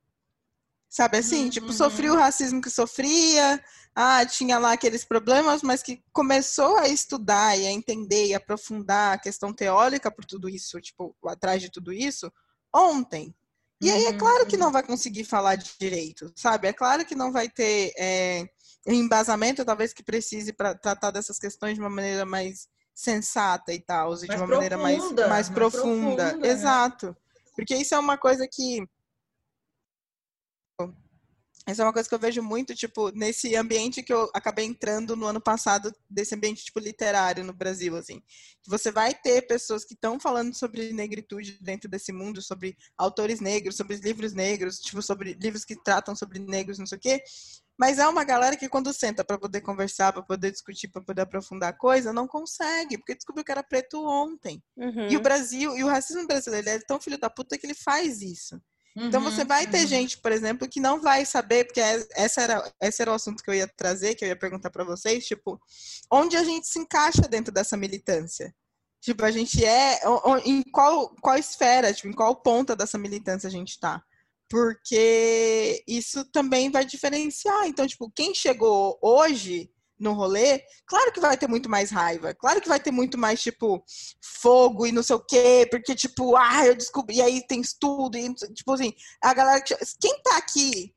Sabe assim? Uhum. Tipo, sofria o racismo que sofria, ah, tinha lá aqueles problemas, mas que começou a estudar e a entender e aprofundar a questão teórica por tudo isso, tipo, atrás de tudo isso, ontem. E aí é uhum, claro que uhum. não vai conseguir falar de direito, sabe? É claro que não vai ter é, embasamento, talvez que precise para tratar dessas questões de uma maneira mais sensata e tal, de uma profunda, maneira mais, mais, mais profunda. profunda. Né? Exato. Porque isso é uma coisa que. Essa é uma coisa que eu vejo muito, tipo, nesse ambiente que eu acabei entrando no ano passado, desse ambiente, tipo, literário no Brasil, assim. Você vai ter pessoas que estão falando sobre negritude dentro desse mundo, sobre autores negros, sobre livros negros, tipo, sobre livros que tratam sobre negros, não sei o quê. Mas é uma galera que quando senta para poder conversar, para poder discutir, para poder aprofundar a coisa, não consegue, porque descobriu que era preto ontem. Uhum. E o Brasil, e o racismo brasileiro é tão filho da puta que ele faz isso. Uhum, então você vai ter uhum. gente, por exemplo, que não vai saber, porque é, essa era, esse era o assunto que eu ia trazer, que eu ia perguntar para vocês, tipo, onde a gente se encaixa dentro dessa militância? Tipo, a gente é em qual qual esfera, tipo, em qual ponta dessa militância a gente está? porque isso também vai diferenciar. Então, tipo, quem chegou hoje no rolê, claro que vai ter muito mais raiva, claro que vai ter muito mais, tipo, fogo e não sei o quê, porque, tipo, ah, eu descobri, e aí tem estudo, e, tipo assim, a galera, quem tá aqui,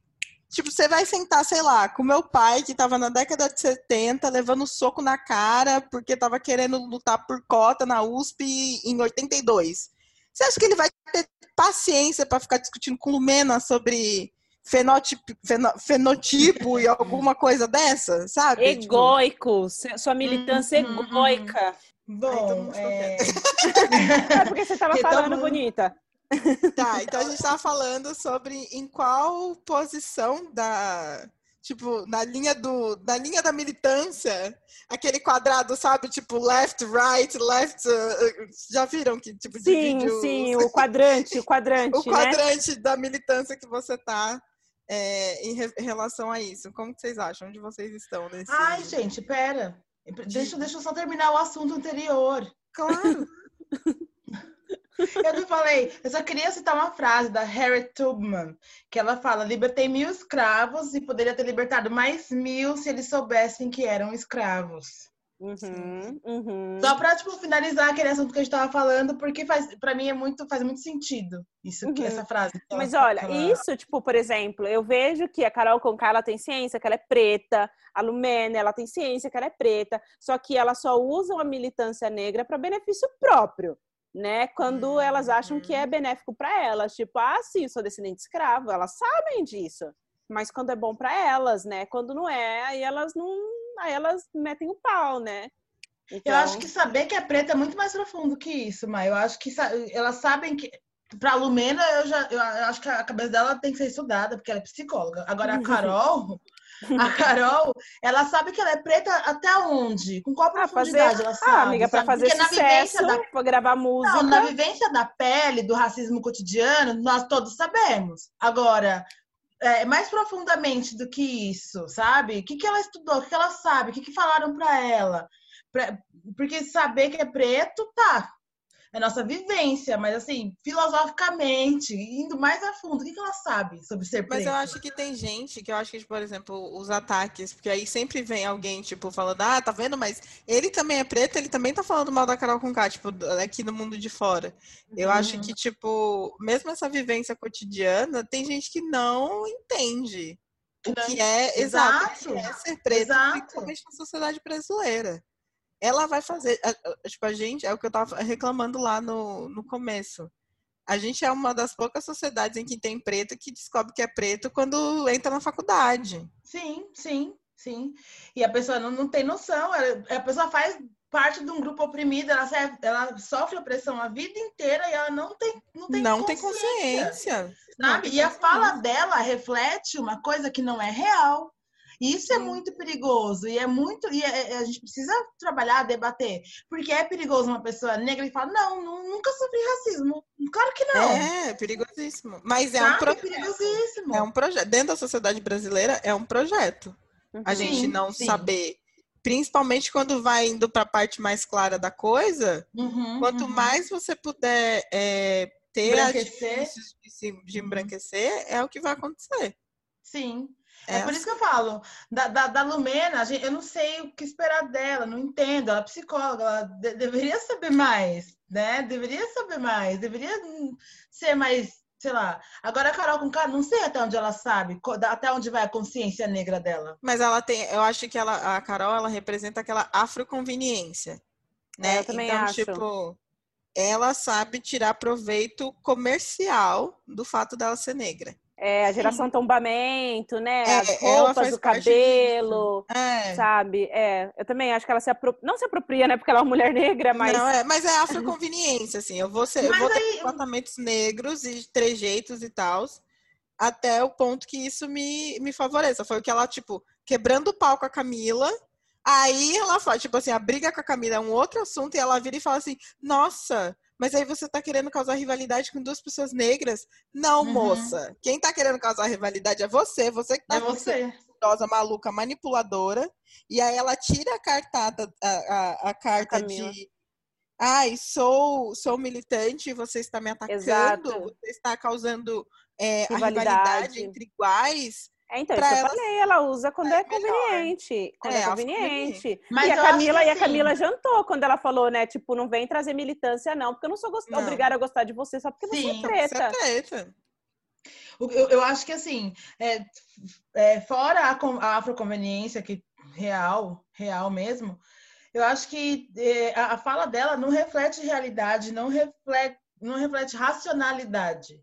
tipo, você vai sentar, sei lá, com meu pai, que tava na década de 70, levando soco na cara, porque tava querendo lutar por cota na USP em 82. Você acha que ele vai ter paciência para ficar discutindo com Lumena sobre fenotipo, feno, fenotipo e alguma coisa dessa, sabe? Egoico, tipo... sua militância uhum, egoica. Bom, Ai, é... é porque você estava falando mundo... bonita. Tá, então a gente estava falando sobre em qual posição da tipo, na linha do, na linha da militância, aquele quadrado, sabe, tipo left, right, left, uh, já viram que tipo sim, de Sim, o quadrante, o quadrante, o quadrante né? da militância que você tá é, em, re, em, relação a isso. Como que vocês acham? Onde vocês estão nesse? Ai, gente, pera. Deixa, deixa eu só terminar o assunto anterior. Claro. Eu não falei, eu só queria citar uma frase da Harriet Tubman, que ela fala: libertei mil escravos e poderia ter libertado mais mil se eles soubessem que eram escravos. Uhum, uhum. Só para tipo, finalizar aquele assunto que a gente estava falando, porque faz, para mim é muito, faz muito sentido isso, uhum. essa frase. Mas olha, ela... isso, tipo, por exemplo, eu vejo que a Carol Conká, ela tem ciência que ela é preta, a Lumena, ela tem ciência que ela é preta, só que ela só usa a militância negra para benefício próprio né? Quando elas acham que é uhum. benéfico para elas, tipo, ah, sim, sou descendente escravo, elas sabem disso. Mas quando é bom para elas, né? Quando não é, aí elas não, aí elas metem o pau, né? Então... Eu acho que saber que é preta é muito mais profundo que isso, mas eu acho que elas sabem que para Lumena, eu já eu acho que a cabeça dela tem que ser estudada, porque ela é psicóloga. Agora a Carol, a Carol, ela sabe que ela é preta até onde? Com qual ah, profundidade fazer... ela sabe? Ah, amiga, para fazer Porque sucesso, da... pra gravar música. Não, na vivência da pele, do racismo cotidiano, nós todos sabemos. Agora, é, mais profundamente do que isso, sabe? O que, que ela estudou? O que, ela sabe? O que, que falaram para ela? Pra... Porque saber que é preto, tá, é nossa vivência, mas assim, filosoficamente, indo mais a fundo, o que, que ela sabe sobre ser preto? Mas eu acho que tem gente que eu acho que, por exemplo, os ataques, porque aí sempre vem alguém, tipo, falando, ah, tá vendo, mas ele também é preto, ele também tá falando mal da Carol Conká, tipo, aqui no mundo de fora. Eu uhum. acho que, tipo, mesmo essa vivência cotidiana, tem gente que não entende o que é, exato, exato que é ser preto, exato. principalmente na sociedade brasileira ela vai fazer. Tipo, a gente, é o que eu tava reclamando lá no, no começo. A gente é uma das poucas sociedades em que tem preto que descobre que é preto quando entra na faculdade. Sim, sim, sim. E a pessoa não, não tem noção. A pessoa faz parte de um grupo oprimido, ela, ela sofre opressão a vida inteira e ela não tem não tem não consciência. Tem consciência. Sabe? e a fala dela reflete uma coisa que não é real. Isso é muito perigoso e é muito e é, é, a gente precisa trabalhar, debater, porque é perigoso uma pessoa negra e falar não, nunca sofri racismo. Claro que não. É, perigosíssimo. Mas é Sabe? um projeto. Perigosíssimo. É um projeto. Dentro da sociedade brasileira é um projeto. Uhum. A gente não sim. saber principalmente quando vai indo para a parte mais clara da coisa, uhum, quanto uhum. mais você puder é, ter artifícios de, de embranquecer, é o que vai acontecer. Sim. É, é por isso que eu falo. Da, da, da Lumena, gente, eu não sei o que esperar dela, não entendo. Ela é psicóloga, ela de, deveria saber mais, né? Deveria saber mais, deveria ser mais, sei lá. Agora a Carol com cara, não sei até onde ela sabe, até onde vai a consciência negra dela. Mas ela tem, eu acho que ela, a Carol, ela representa aquela afroconveniência, né? É, eu também então, acho. tipo, ela sabe tirar proveito comercial do fato dela ser negra. É, a geração Sim. tombamento, né? É, As roupas, o cabelo, é. sabe? É, eu também acho que ela se apropria, não se apropria, né? Porque ela é uma mulher negra, mas... Não, é, mas é afroconveniência, assim. Eu vou, ser, eu vou ter comportamentos negros e trejeitos e tal, até o ponto que isso me, me favoreça. Foi o que ela, tipo, quebrando o pau com a Camila, aí ela fala, tipo assim, a briga com a Camila é um outro assunto, e ela vira e fala assim, nossa mas aí você tá querendo causar rivalidade com duas pessoas negras? Não, uhum. moça. Quem tá querendo causar rivalidade é você. Você que tá é você. Mentirosa, maluca, manipuladora. E aí ela tira a cartada, a, a, a carta a de. Ai, sou, sou militante, você está me atacando, Exato. você está causando é, rivalidade. a rivalidade entre iguais. É, então, isso que eu falei, ela usa quando é, é conveniente. Quando é, é conveniente. Mas e a Camila, e a Camila assim... jantou quando ela falou, né? Tipo, não vem trazer militância, não, porque eu não sou gost... não. obrigada a gostar de você só porque Sim, você é preta. Você é preta. Eu, eu acho que assim, é, é, fora a, a afroconveniência, que real, real mesmo, eu acho que é, a, a fala dela não reflete realidade, não reflete, não reflete racionalidade.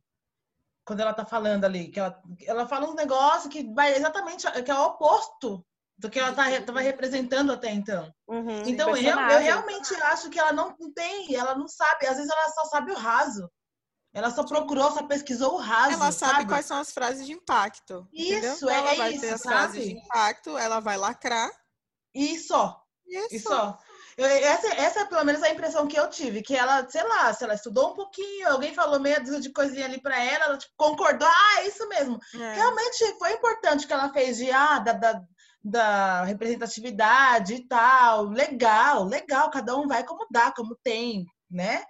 Quando ela tá falando ali, que ela, ela fala um negócio que vai exatamente, que é o oposto do que ela tá, tava representando até então. Uhum, então, eu, eu realmente acho que ela não tem, ela não sabe, às vezes ela só sabe o raso. Ela só procurou, só pesquisou o raso. Ela sabe, sabe? quais são as frases de impacto. Isso, é, ela vai isso, ter as sabe? frases de impacto, ela vai lacrar. E só. Isso. E só. Eu, essa, essa é pelo menos a impressão que eu tive, que ela, sei lá, se ela estudou um pouquinho, alguém falou meia dúzia de coisinha ali para ela, ela tipo, concordou, ah, é isso mesmo. É. Realmente foi importante que ela fez de, ah, da, da, da, representatividade e tal, legal, legal, cada um vai como dá, como tem, né?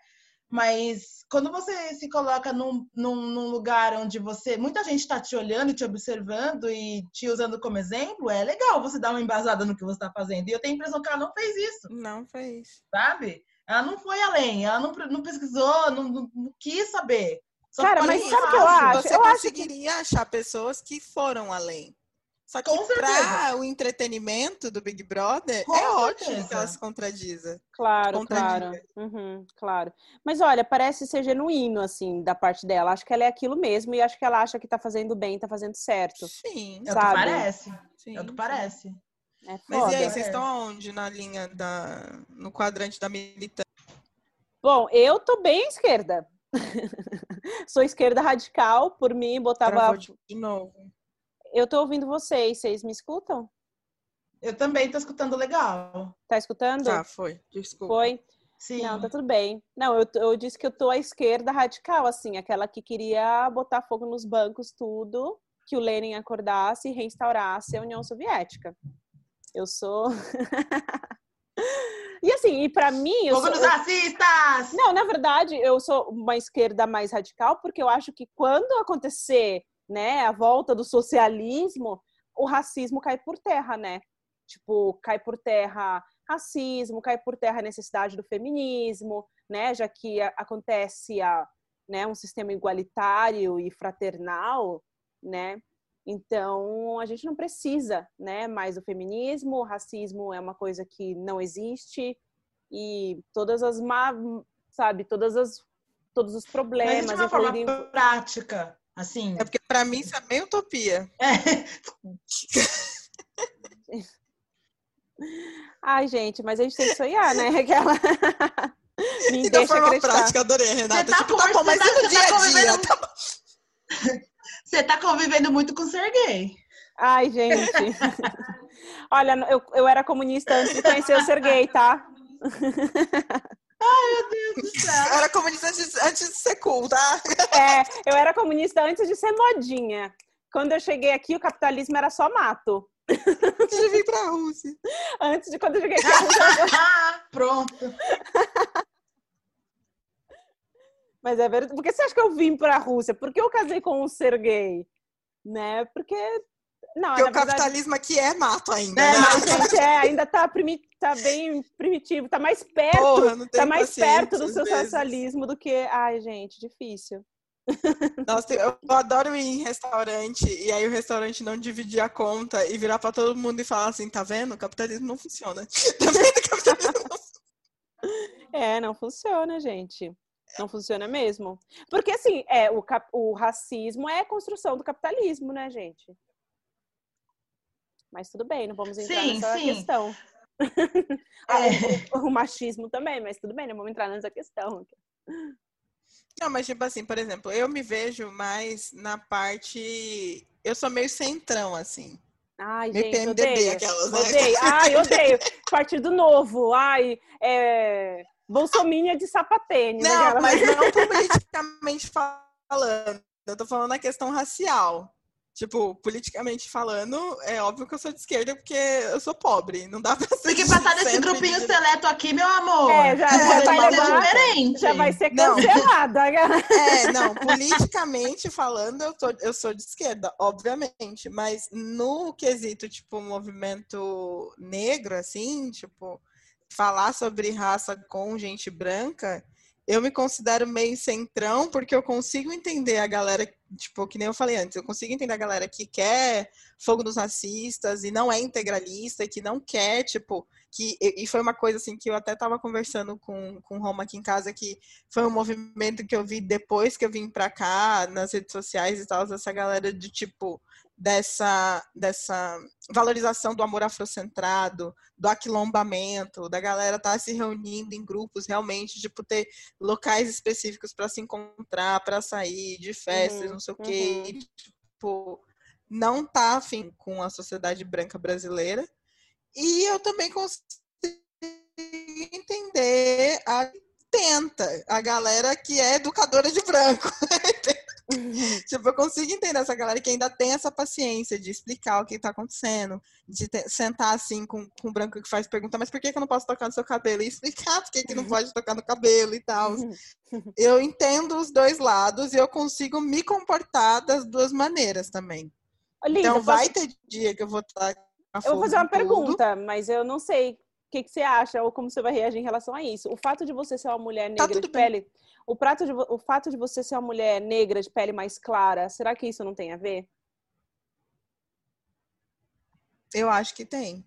Mas quando você se coloca num, num, num lugar onde você muita gente está te olhando, te observando e te usando como exemplo, é legal você dar uma embasada no que você está fazendo. E eu tenho a impressão que ela não fez isso. Não fez. Sabe? Ela não foi além, ela não, não pesquisou, não, não, não quis saber. Só Cara, mas sabe o que eu acho? Você eu conseguiria acho que... achar pessoas que foram além. Só que para o entretenimento do Big Brother, Com é certeza. ótimo que ela se contradiza. Claro, claro. Uhum, claro. Mas olha, parece ser genuíno, assim, da parte dela. Acho que ela é aquilo mesmo e acho que ela acha que tá fazendo bem, tá fazendo certo. Sim. Sabe? É o que parece. Sim, é o que parece. É Mas e aí, vocês estão aonde na linha da. no quadrante da militância? Bom, eu tô bem à esquerda. Sou esquerda radical, por mim, botava. de novo. Eu tô ouvindo vocês, vocês me escutam? Eu também tô escutando legal. Tá escutando? Tá, foi. Desculpa. Foi? Sim. Não, tá tudo bem. Não, eu, eu disse que eu tô à esquerda radical, assim, aquela que queria botar fogo nos bancos, tudo, que o Lenin acordasse e reinstaurasse a União Soviética. Eu sou. e assim, e para mim. Eu Fogo sou... nos racistas! Não, na verdade, eu sou uma esquerda mais radical, porque eu acho que quando acontecer né, a volta do socialismo, o racismo cai por terra, né? Tipo, cai por terra racismo, cai por terra a necessidade do feminismo, né? Já que acontece a, né, um sistema igualitário e fraternal, né? Então, a gente não precisa, né, mais do feminismo, o racismo é uma coisa que não existe e todas as má, sabe, todas as todos os problemas, Mas de uma forma prática, Assim. É porque para mim isso é meio utopia. É. Ai, gente, mas a gente tem que sonhar, né? Aquela. Me e da forma acreditar. prática, adorei, Renata. Você tá, tipo, tá bom, mas tá, no dia a dia? Tá você tá convivendo muito com o Serguei. Ai, gente. Olha, eu, eu era comunista antes de conhecer o Serguei, tá? Ai, meu Deus do céu. Eu era comunista antes, antes de ser cool, tá? É, eu era comunista antes de ser modinha. Quando eu cheguei aqui, o capitalismo era só mato. Antes de vir pra Rússia. Antes de quando eu cheguei aqui. Rússia... Pronto. Mas é verdade. Por que você acha que eu vim pra Rússia? Por que eu casei com um ser gay? Né? Porque não, Porque o verdade... capitalismo aqui é mato ainda. É, né? mas, gente, é, ainda tá, primi... tá bem primitivo, tá mais perto, Porra, tá mais perto do seu socialismo do que. Ai, gente, difícil. Nossa, eu adoro ir em restaurante e aí o restaurante não dividir a conta e virar para todo mundo e falar assim, tá vendo? O capitalismo não funciona. Tá vendo? O capitalismo não... É, não funciona, gente. Não funciona mesmo. Porque, assim, é, o, cap... o racismo é a construção do capitalismo, né, gente? Mas tudo bem, não vamos entrar sim, nessa sim. questão. É. o, machismo também, mas tudo bem, não vamos entrar nessa questão. Não, mas tipo assim, por exemplo, eu me vejo mais na parte. Eu sou meio centrão, assim. Ai, meio gente, PMDB, odeio. aquelas, né? Odeio. Ai, odeio. Partido Novo. Ai, é... Bolsominion de sapatênis. Não, mas não politicamente falando. Eu tô falando na questão racial. Tipo, politicamente falando, é óbvio que eu sou de esquerda porque eu sou pobre. Não dá pra ser. Tem que passar desse grupinho de... seleto aqui, meu amor. É, já, já vai levar, diferente. Já vai ser cancelada. É, não, politicamente falando, eu, tô, eu sou de esquerda, obviamente. Mas no quesito, tipo, movimento negro, assim, tipo, falar sobre raça com gente branca, eu me considero meio centrão porque eu consigo entender a galera, tipo, que nem eu falei antes, eu consigo entender a galera que quer fogo nos racistas e não é integralista, que não quer, tipo, que e foi uma coisa assim que eu até estava conversando com com Roma aqui em casa que foi um movimento que eu vi depois que eu vim para cá nas redes sociais e tal, essa galera de tipo dessa, dessa valorização do amor afrocentrado, do aquilombamento, da galera estar tá se reunindo em grupos realmente, tipo, ter locais específicos para se encontrar, para sair de festas, uhum, não sei o quê. Uhum. E, tipo, não tá afim com a sociedade branca brasileira. E eu também consigo entender a tenta, a galera que é educadora de branco. tipo, eu consigo entender essa galera que ainda tem essa paciência de explicar o que está acontecendo, de sentar assim com, com o branco que faz pergunta, mas por que, que eu não posso tocar no seu cabelo? E explicar por que, que não pode tocar no cabelo e tal. Eu entendo os dois lados e eu consigo me comportar das duas maneiras também. então vai ter dia que eu vou estar. Eu vou fazer uma pergunta, mas eu não sei o que, que, você acha ou como você vai reagir em relação a isso. O fato de você ser uma mulher tá negra tá de pele, bem. O, prato de, o fato de você ser uma mulher negra de pele mais clara, será que isso não tem a ver? Eu acho que tem.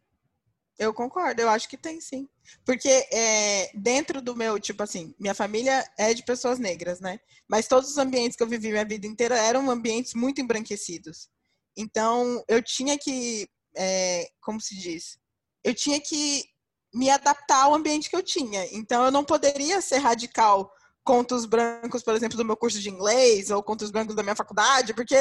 Eu concordo, eu acho que tem sim. Porque é, dentro do meu, tipo assim, minha família é de pessoas negras, né? Mas todos os ambientes que eu vivi minha vida inteira eram ambientes muito embranquecidos. Então, eu tinha que, é, como se diz? Eu tinha que me adaptar ao ambiente que eu tinha. Então, eu não poderia ser radical contra os brancos, por exemplo, do meu curso de inglês, ou contra os brancos da minha faculdade, porque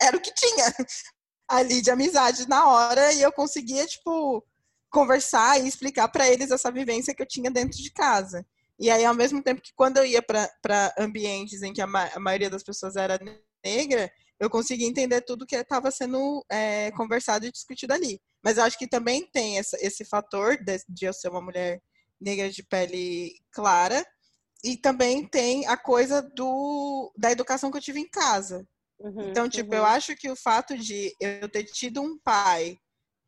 era o que tinha ali de amizade na hora, e eu conseguia, tipo, conversar e explicar para eles essa vivência que eu tinha dentro de casa. E aí, ao mesmo tempo que quando eu ia para ambientes em que a, ma a, maioria das pessoas era negra, eu conseguia entender tudo que estava sendo é, conversado e discutido ali. Mas eu acho que também tem essa, esse fator de, de eu ser uma mulher negra de pele clara, e também tem a coisa do, da educação que eu tive em casa. Uhum, então, tipo, uhum. eu acho que o fato de eu ter tido um pai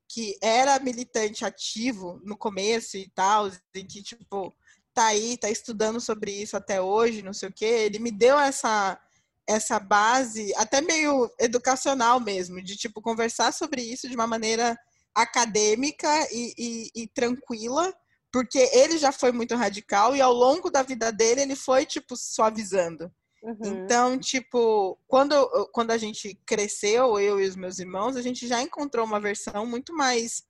que era militante ativo no começo e tal, e que, tipo, tá aí, tá estudando sobre isso até hoje, não sei o quê, ele me deu essa essa base, até meio educacional mesmo, de, tipo, conversar sobre isso de uma maneira acadêmica e, e, e tranquila, porque ele já foi muito radical e ao longo da vida dele ele foi tipo suavizando. Uhum. Então, tipo, quando, quando a gente cresceu, eu e os meus irmãos, a gente já encontrou uma versão muito mais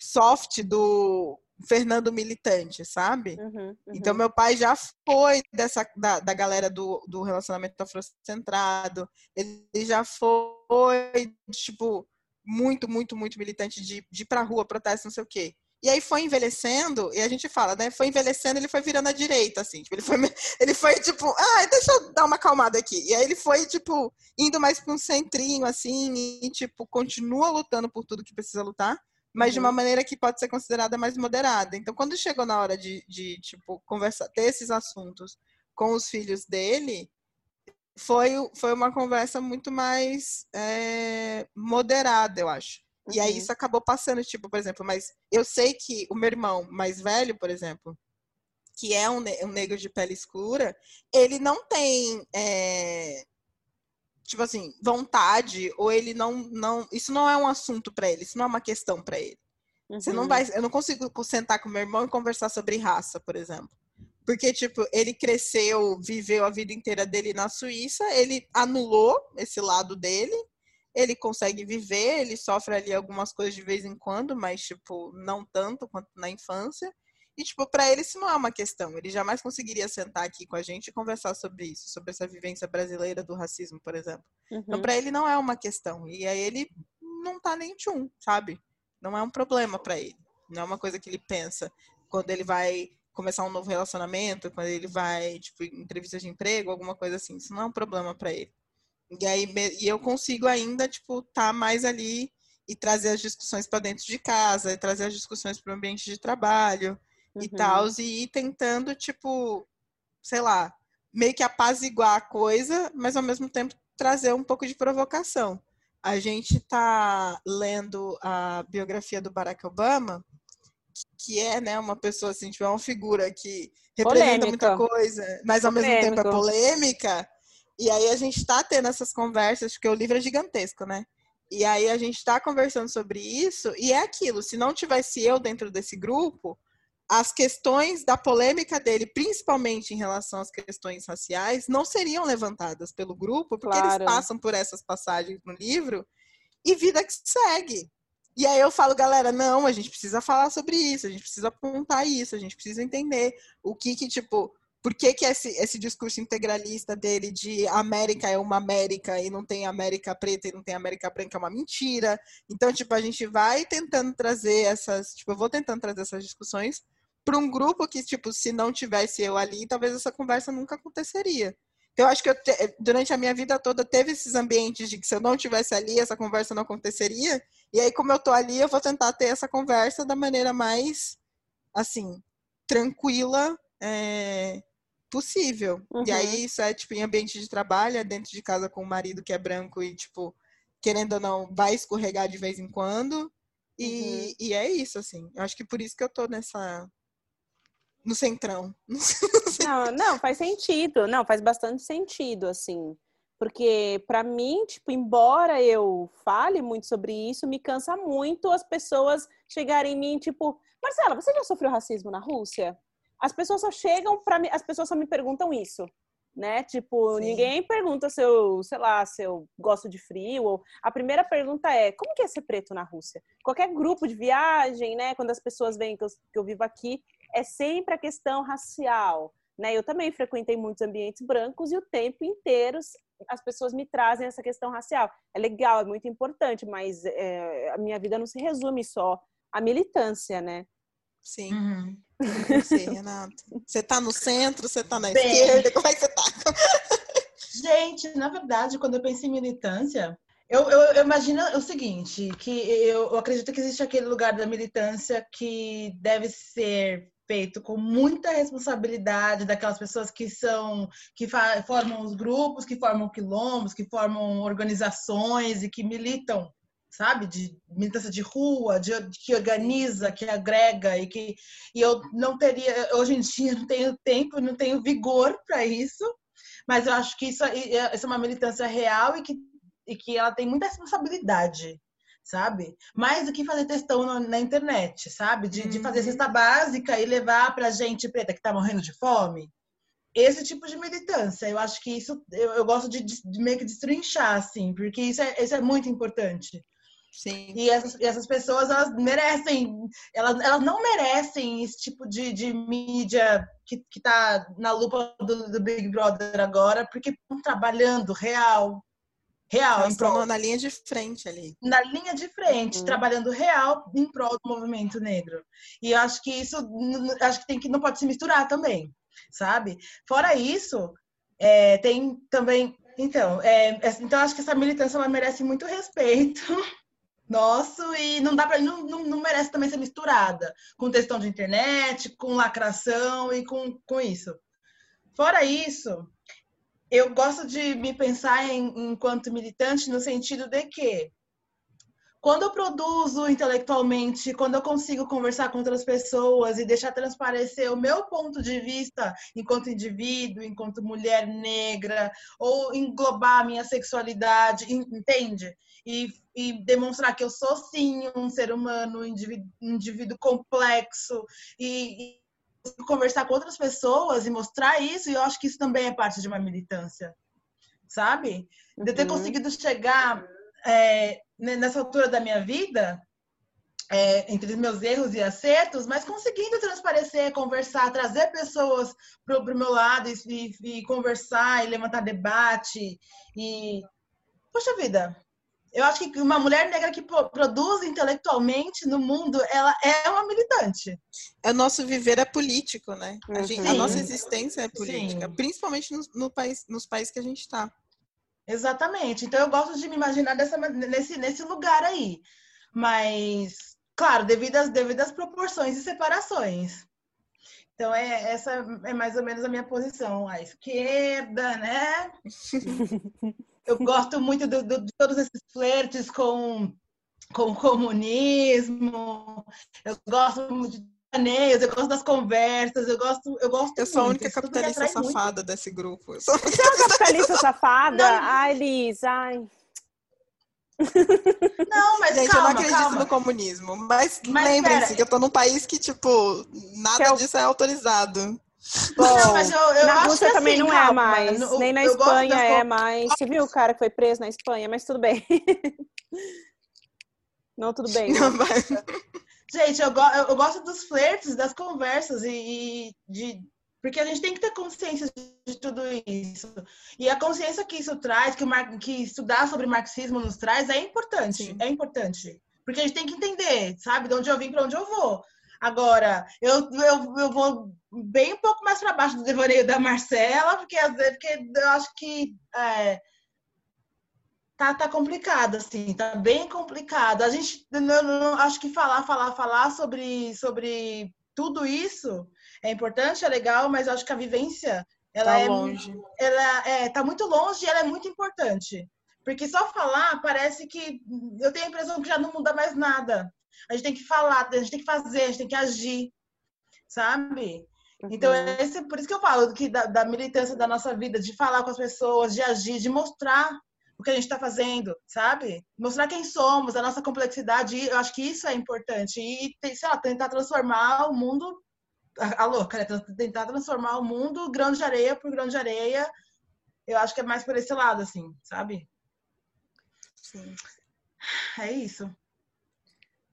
soft do Fernando Militante, sabe? Uhum, uhum. Então, meu pai já foi dessa da, da galera do, do relacionamento afrocentrado, ele já foi, tipo, muito, muito, muito militante de, de ir pra rua, protesto, não sei o quê. E aí foi envelhecendo, e a gente fala, né? Foi envelhecendo, ele foi virando à direita, assim. Tipo, ele, foi, ele foi tipo, ah, deixa eu dar uma acalmada aqui. E aí ele foi, tipo, indo mais para um centrinho, assim, e, tipo, continua lutando por tudo que precisa lutar, mas uhum. de uma maneira que pode ser considerada mais moderada. Então, quando chegou na hora de, de tipo, conversar, ter esses assuntos com os filhos dele, foi, foi uma conversa muito mais é, moderada, eu acho. Uhum. E aí uhum. isso acabou passando, tipo, por exemplo, mas eu sei que o meu irmão mais velho, por exemplo, que é um, um negro de pele escura, ele não tem, é, tipo assim, vontade, ou ele não, não. Isso não é um assunto para ele, isso não é uma questão para ele. Uhum. Você não uhum. vai. Eu não consigo sentar com meu irmão e conversar sobre raça, por exemplo. Porque, tipo, ele cresceu, viveu a vida inteira dele na Suíça, ele anulou esse lado dele ele consegue viver, ele sofre ali algumas coisas de vez em quando, mas, tipo, não tanto quanto na infância. E, tipo, para ele isso não é uma questão. Ele jamais conseguiria sentar aqui com a gente e conversar sobre isso, sobre essa vivência brasileira do racismo, por exemplo. Então, uhum. Então, para ele não é uma questão. E aí ele não tá nem tchum, sabe? Não é um problema para ele. Não é uma coisa que ele pensa quando ele vai começar um novo relacionamento, quando ele vai, tipo, em entrevista de emprego, alguma coisa assim. Isso não é um problema para ele. E aí e eu consigo ainda, tipo, estar tá mais ali e trazer as discussões para dentro de casa, e trazer as discussões para o ambiente de trabalho uhum. e tal, e ir tentando, tipo, sei lá, meio que apaziguar a coisa, mas ao mesmo tempo trazer um pouco de provocação. A gente está lendo a biografia do Barack Obama que é, né, uma pessoa assim, tipo, é uma figura que representa muita coisa, mas ao mesmo tempo é polêmica. E aí a gente está tendo essas conversas, porque o livro é gigantesco, né? E aí a gente está conversando sobre isso, e é aquilo, se não tivesse eu dentro desse grupo, as questões da polêmica dele, principalmente em relação às questões raciais, não seriam levantadas pelo grupo, porque claro. eles passam por essas passagens no livro, e vida que segue. E aí eu falo, galera, não, a gente precisa falar sobre isso, a gente precisa apontar isso, a gente precisa entender o que que, tipo, por que, que esse, esse discurso integralista dele de América é uma América e não tem América preta e não tem América branca é uma mentira. Então, tipo, a gente vai tentando trazer essas, tipo, eu vou tentando trazer essas discussões para um grupo que, tipo, se não tivesse eu ali, talvez essa conversa nunca aconteceria. Então, eu acho que te, durante a minha vida toda teve esses ambientes de que se eu não tivesse ali, essa conversa não aconteceria. E aí, como eu tô ali, eu vou tentar ter essa conversa da maneira mais, assim, tranquila é, possível. Uhum. E aí, isso é, tipo, em ambiente de trabalho, é dentro de casa com o marido que é branco e, tipo, querendo ou não, vai escorregar de vez em quando. E, uhum. e é isso, assim. Eu acho que por isso que eu tô nessa, no centrão. Não, não, faz sentido. Não, faz bastante sentido, assim. Porque, para mim, tipo, embora eu fale muito sobre isso, me cansa muito as pessoas chegarem em mim, tipo, Marcela, você já sofreu racismo na Rússia? As pessoas só chegam para mim, as pessoas só me perguntam isso, né? Tipo, Sim. ninguém pergunta se eu, sei lá, se eu gosto de frio. Ou... A primeira pergunta é, como que é ser preto na Rússia? Qualquer grupo de viagem, né? Quando as pessoas veem que eu, que eu vivo aqui, é sempre a questão racial. Né? Eu também frequentei muitos ambientes brancos e o tempo inteiro as pessoas me trazem essa questão racial. É legal, é muito importante, mas é, a minha vida não se resume só à militância, né? Sim. Uhum. Você, Renato. Você tá no centro, você tá na Bem, esquerda, como é que você tá? Gente, na verdade, quando eu penso em militância, eu, eu, eu, imagino o seguinte, que eu, eu, acredito que existe aquele lugar da militância que deve ser feito com muita responsabilidade daquelas pessoas que são que formam os grupos, que formam quilombos, que formam organizações e que militam, sabe, de militância de rua, de, que organiza, que agrega e que e eu não teria hoje em dia não tenho tempo, não tenho vigor para isso, mas eu acho que isso, isso é uma militância real e que e que ela tem muita responsabilidade, sabe? Mais do que fazer textão na internet, sabe? De, de fazer uhum. cesta básica e levar pra gente preta que tá morrendo de fome. Esse tipo de militância, eu acho que isso eu, eu gosto de, de, meio que destrinchar, assim, porque isso é, isso é muito importante. Sim. E essas, e essas pessoas, elas merecem, elas, elas não merecem esse tipo de, de mídia que, que tá na lupa do, do Big Brother agora, porque estão trabalhando real, real. em prol... na linha de frente ali. Na linha de frente, uhum. trabalhando real em prol do movimento negro. E eu acho que isso acho que tem que não pode se misturar também, sabe? Fora isso, é, tem também. Então, é, então acho que essa militância merece muito respeito nosso e não dá para não, não, não, merece também ser misturada com textão de internet, com lacração e com, com isso. Fora isso, eu gosto de me pensar em, enquanto militante no sentido de que quando eu produzo intelectualmente, quando eu consigo conversar com outras pessoas e deixar transparecer o meu ponto de vista enquanto indivíduo, enquanto mulher negra, ou englobar a minha sexualidade, entende? E, e demonstrar que eu sou sim um ser humano, um indivíduo, um indivíduo complexo e, conversar com outras pessoas e mostrar isso, e eu acho que isso também é parte de uma militância, sabe? De ter uhum. conseguido chegar é, nessa altura da minha vida, é, entre os meus erros e acertos, mas conseguindo transparecer, conversar, trazer pessoas para o meu lado e, e, e, conversar e levantar debate. E, poxa vida, eu acho que uma mulher negra que produz intelectualmente no mundo, ela é uma militante. É o nosso viver é político, né? A, gente, a nossa existência é política, Sim. principalmente no, no, país, nos países que a gente está. Exatamente. Então eu gosto de me imaginar dessa, nesse, nesse lugar aí. Mas, claro, devido às, devido às proporções e separações. Então, é, essa é mais ou menos a minha posição. À esquerda, né? eu gosto muito do, do, de todos esses flertes com com o comunismo, eu gosto de planeios, eu gosto das conversas, eu gosto, eu gosto Eu sou a única capitalista atrai muito. safada desse grupo. Eu sou... Você é uma capitalista safada? Não. Ai, Liz, ai. Não, mas Gente, eu calma, não acredito calma. no comunismo. Mas, Mas lembrem-se que eu tô num país que, tipo, nada Que é o- disso é autorizado. Bom, Não, mas eu, eu na acho Rússia também assim, não é calma, mais, no- nem na Espanha é mais. Você viu o cara que foi preso na Espanha, mas tudo bem. Não, tudo bem. Não vai- Gente, eu, go- eu, gosto dos flertes, das conversas e, e de. Porque a gente tem que ter consciência de tudo isso. E a consciência que isso traz, que, mar- que estudar sobre marxismo nos traz, é importante. Sim. É importante. Porque a gente tem que entender, sabe, de onde eu vim para onde eu vou. Agora, eu, eu, eu vou bem um pouco mais para baixo do devaneio da Marcela, porque, às vezes- porque eu acho que é, tá, tá complicado, assim, tá bem complicado. A gente, não, não- acho que falar, falar, falar sobre, sobre tudo isso é importante, é legal, mas acho que a vivência, ela Tá é, longe. ela é, tá muito longe e ela é muito importante. Porque só falar parece que eu tenho a impressão que já não muda mais nada. A gente tem que falar, a gente tem que fazer, a gente tem que agir, sabe? Então, Uhum. esse, por isso que eu falo que da, da militância da nossa vida, de falar com as pessoas, de agir, de mostrar o que a gente está fazendo, sabe? Mostrar quem somos, a nossa complexidade, eu acho que isso é importante. E, sei lá, tentar transformar o mundo. A, louca, né? Tentar transformar o mundo grão de areia por grão de areia. Eu acho que é mais por esse lado, assim, sabe? Sim. É isso.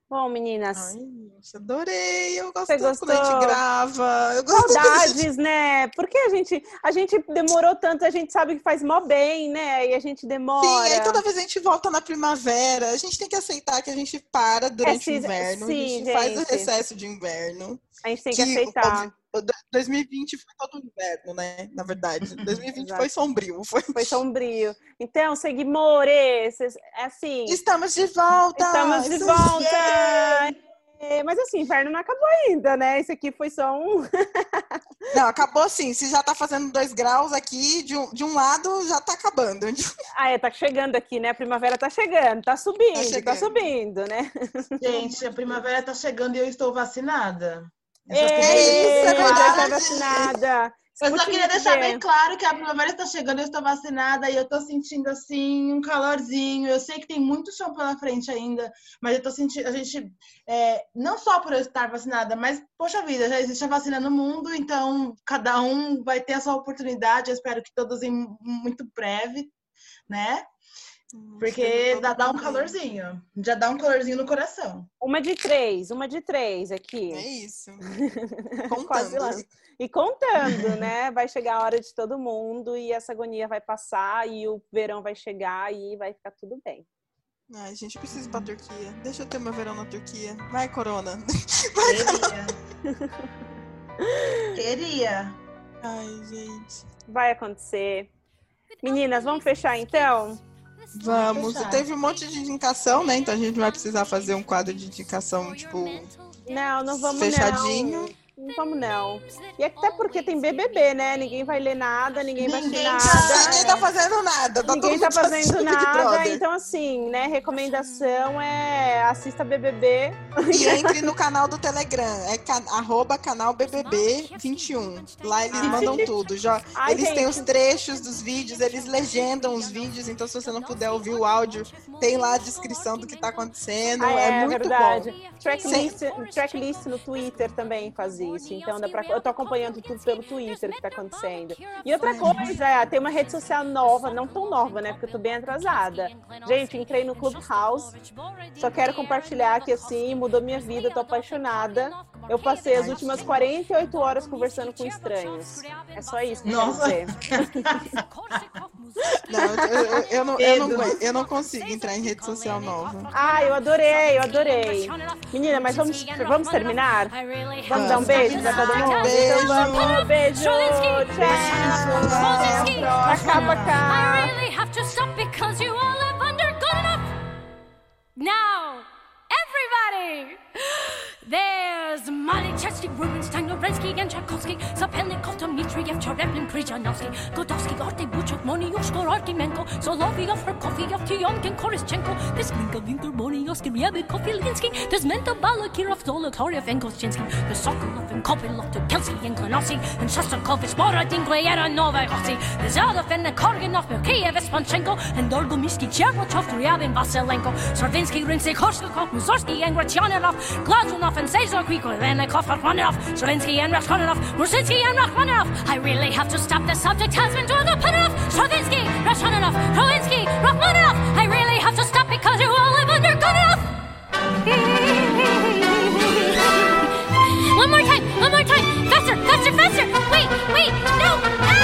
Bom, meninas, Ai, gente, adorei. Eu gosto quando a gente grava. Eu gosto a gente- saudades, né? Porque a gente, a gente demorou tanto, a gente sabe que faz mó bem, né? E a gente demora. Sim, aí toda vez a gente volta na primavera. A gente tem que aceitar que a gente para durante É, o sim, inverno. a sim, gente faz o gente. recesso de inverno. A gente tem que, que, aceitar. O do- 2020 foi todo inverno, né? Na verdade. 2020 Exato. foi sombrio. Foi... Foi sombrio. Então, seguimores, é assim, Estamos de volta! estamos de volta! É, Mas assim, inverno não acabou ainda, né? Esse aqui foi só um. Não, acabou assim. Se já tá fazendo dois graus aqui, de um, de um lado já tá acabando. Ah, é, tá chegando aqui, né? A primavera tá chegando, tá subindo, tá, chegando. subindo, né? Gente, a primavera tá chegando e eu estou vacinada. Eu isso, é deixar verdade. tá vacinada. Eu só queria deixar bem claro que a primavera está chegando, eu estou vacinada e eu estou sentindo assim um calorzinho. Eu sei que tem muito chão pela frente ainda, mas eu estou sentindo a gente é, não só por eu estar vacinada, mas poxa vida, já existe a vacina no mundo, então cada um vai ter a sua oportunidade. Eu espero que todos em muito breve, né? Porque dá, dá um calorzinho, já dá um calorzinho no coração. Uma de três, uma de três aqui. É isso. Contando. E contando, né? Vai chegar a hora de todo mundo e essa agonia vai passar e o verão vai chegar e vai ficar tudo bem. Ai, gente, preciso ir pra Turquia. Deixa eu ter meu verão na Turquia. Vai, Corona. Queria. Queria. Ai, gente. Vai acontecer. Meninas, vamos fechar então? Vamos. fechar. Teve um monte de indicação, né? Então a gente vai precisar fazer um quadro de indicação, tipo, Não, não vamos fechadinho. não. Não vamos não. E até porque tem BBB, né? Ninguém vai ler nada, ninguém vai Ninguém assistir tá- nada. Ninguém tá fazendo nada. Tá Ninguém tá fazendo nada, então assim, né? Recomendação é assista BBB. E entre no canal do Telegram, é ca arroba canal BBB21. Lá eles Ai. mandam tudo. Já, Ai, eles têm gente. os trechos dos vídeos, eles legendam os vídeos, então se você não puder ouvir o áudio, tem lá a descrição do que tá acontecendo. Ah, é, é, muito verdade. bom. Tracklist, tracklist no Twitter também faz isso. Então dá pra, eu tô acompanhando tudo pelo Twitter que tá acontecendo. E outra coisa, é, tem uma rede social nova, não tão nova, né? Porque eu tô bem atrasada. Gente, entrei no Clubhouse. Só quero compartilhar que assim, mudou minha vida, tô apaixonada. Eu passei as últimas 48 horas conversando com estranhos. É só isso que Nossa. Não, eu, eu- eu não, eu, não, eu não consigo entrar em rede social nova. Ah, eu adorei, eu adorei. Menina, mas vamos, vamos terminar? Vamos dar um beijo pra todo mundo? Beijo. Então beijo, tchau. Acaba cá. I really have to stop because you all have undergone enough. Now, Chesty, Rubinstein, Lorensky, and Tchaikovsky, Sapelnikov, Dmitriev, Chereblin, Prigyanovsky, Godovsky, Orte, Buchov, Moniyushko, Artimenko, Solovyov, Prokofiev, Tyomkin, Koroschenko, Pisminka, Winker, Moniyovsky, Ryabikov, Ilinsky, Desmento, Balakirov, Dolokhoryev, and Kostinsky, the Sokolov, and Kopilov, Tukelski, and Klonovsky, and Shostakovich, is Borodin, Gleyera, Novoyovsky, the Zadov, and the Korginov, Milkiev, Espanchenko, and Dorgomisky Chervochov, Ryabin, Vasilenko, Stravinsky, Rinsky, Korshakov, Musorsky, and Gretyanov, Glazunov, and Sezor, Krikolennikov, Rachmaninoff, not. Zelensky and Rachmaninoff, enough. And Rachmaninoff. I really have to stop. The subject has been drawn upon enough. Stravinsky, Rachmaninoff, enough. Rolinsky, Rakhman. I really have to stop because you all live under gun enough. one more time, one more time. Faster, faster, faster. Wait, wait, no. no.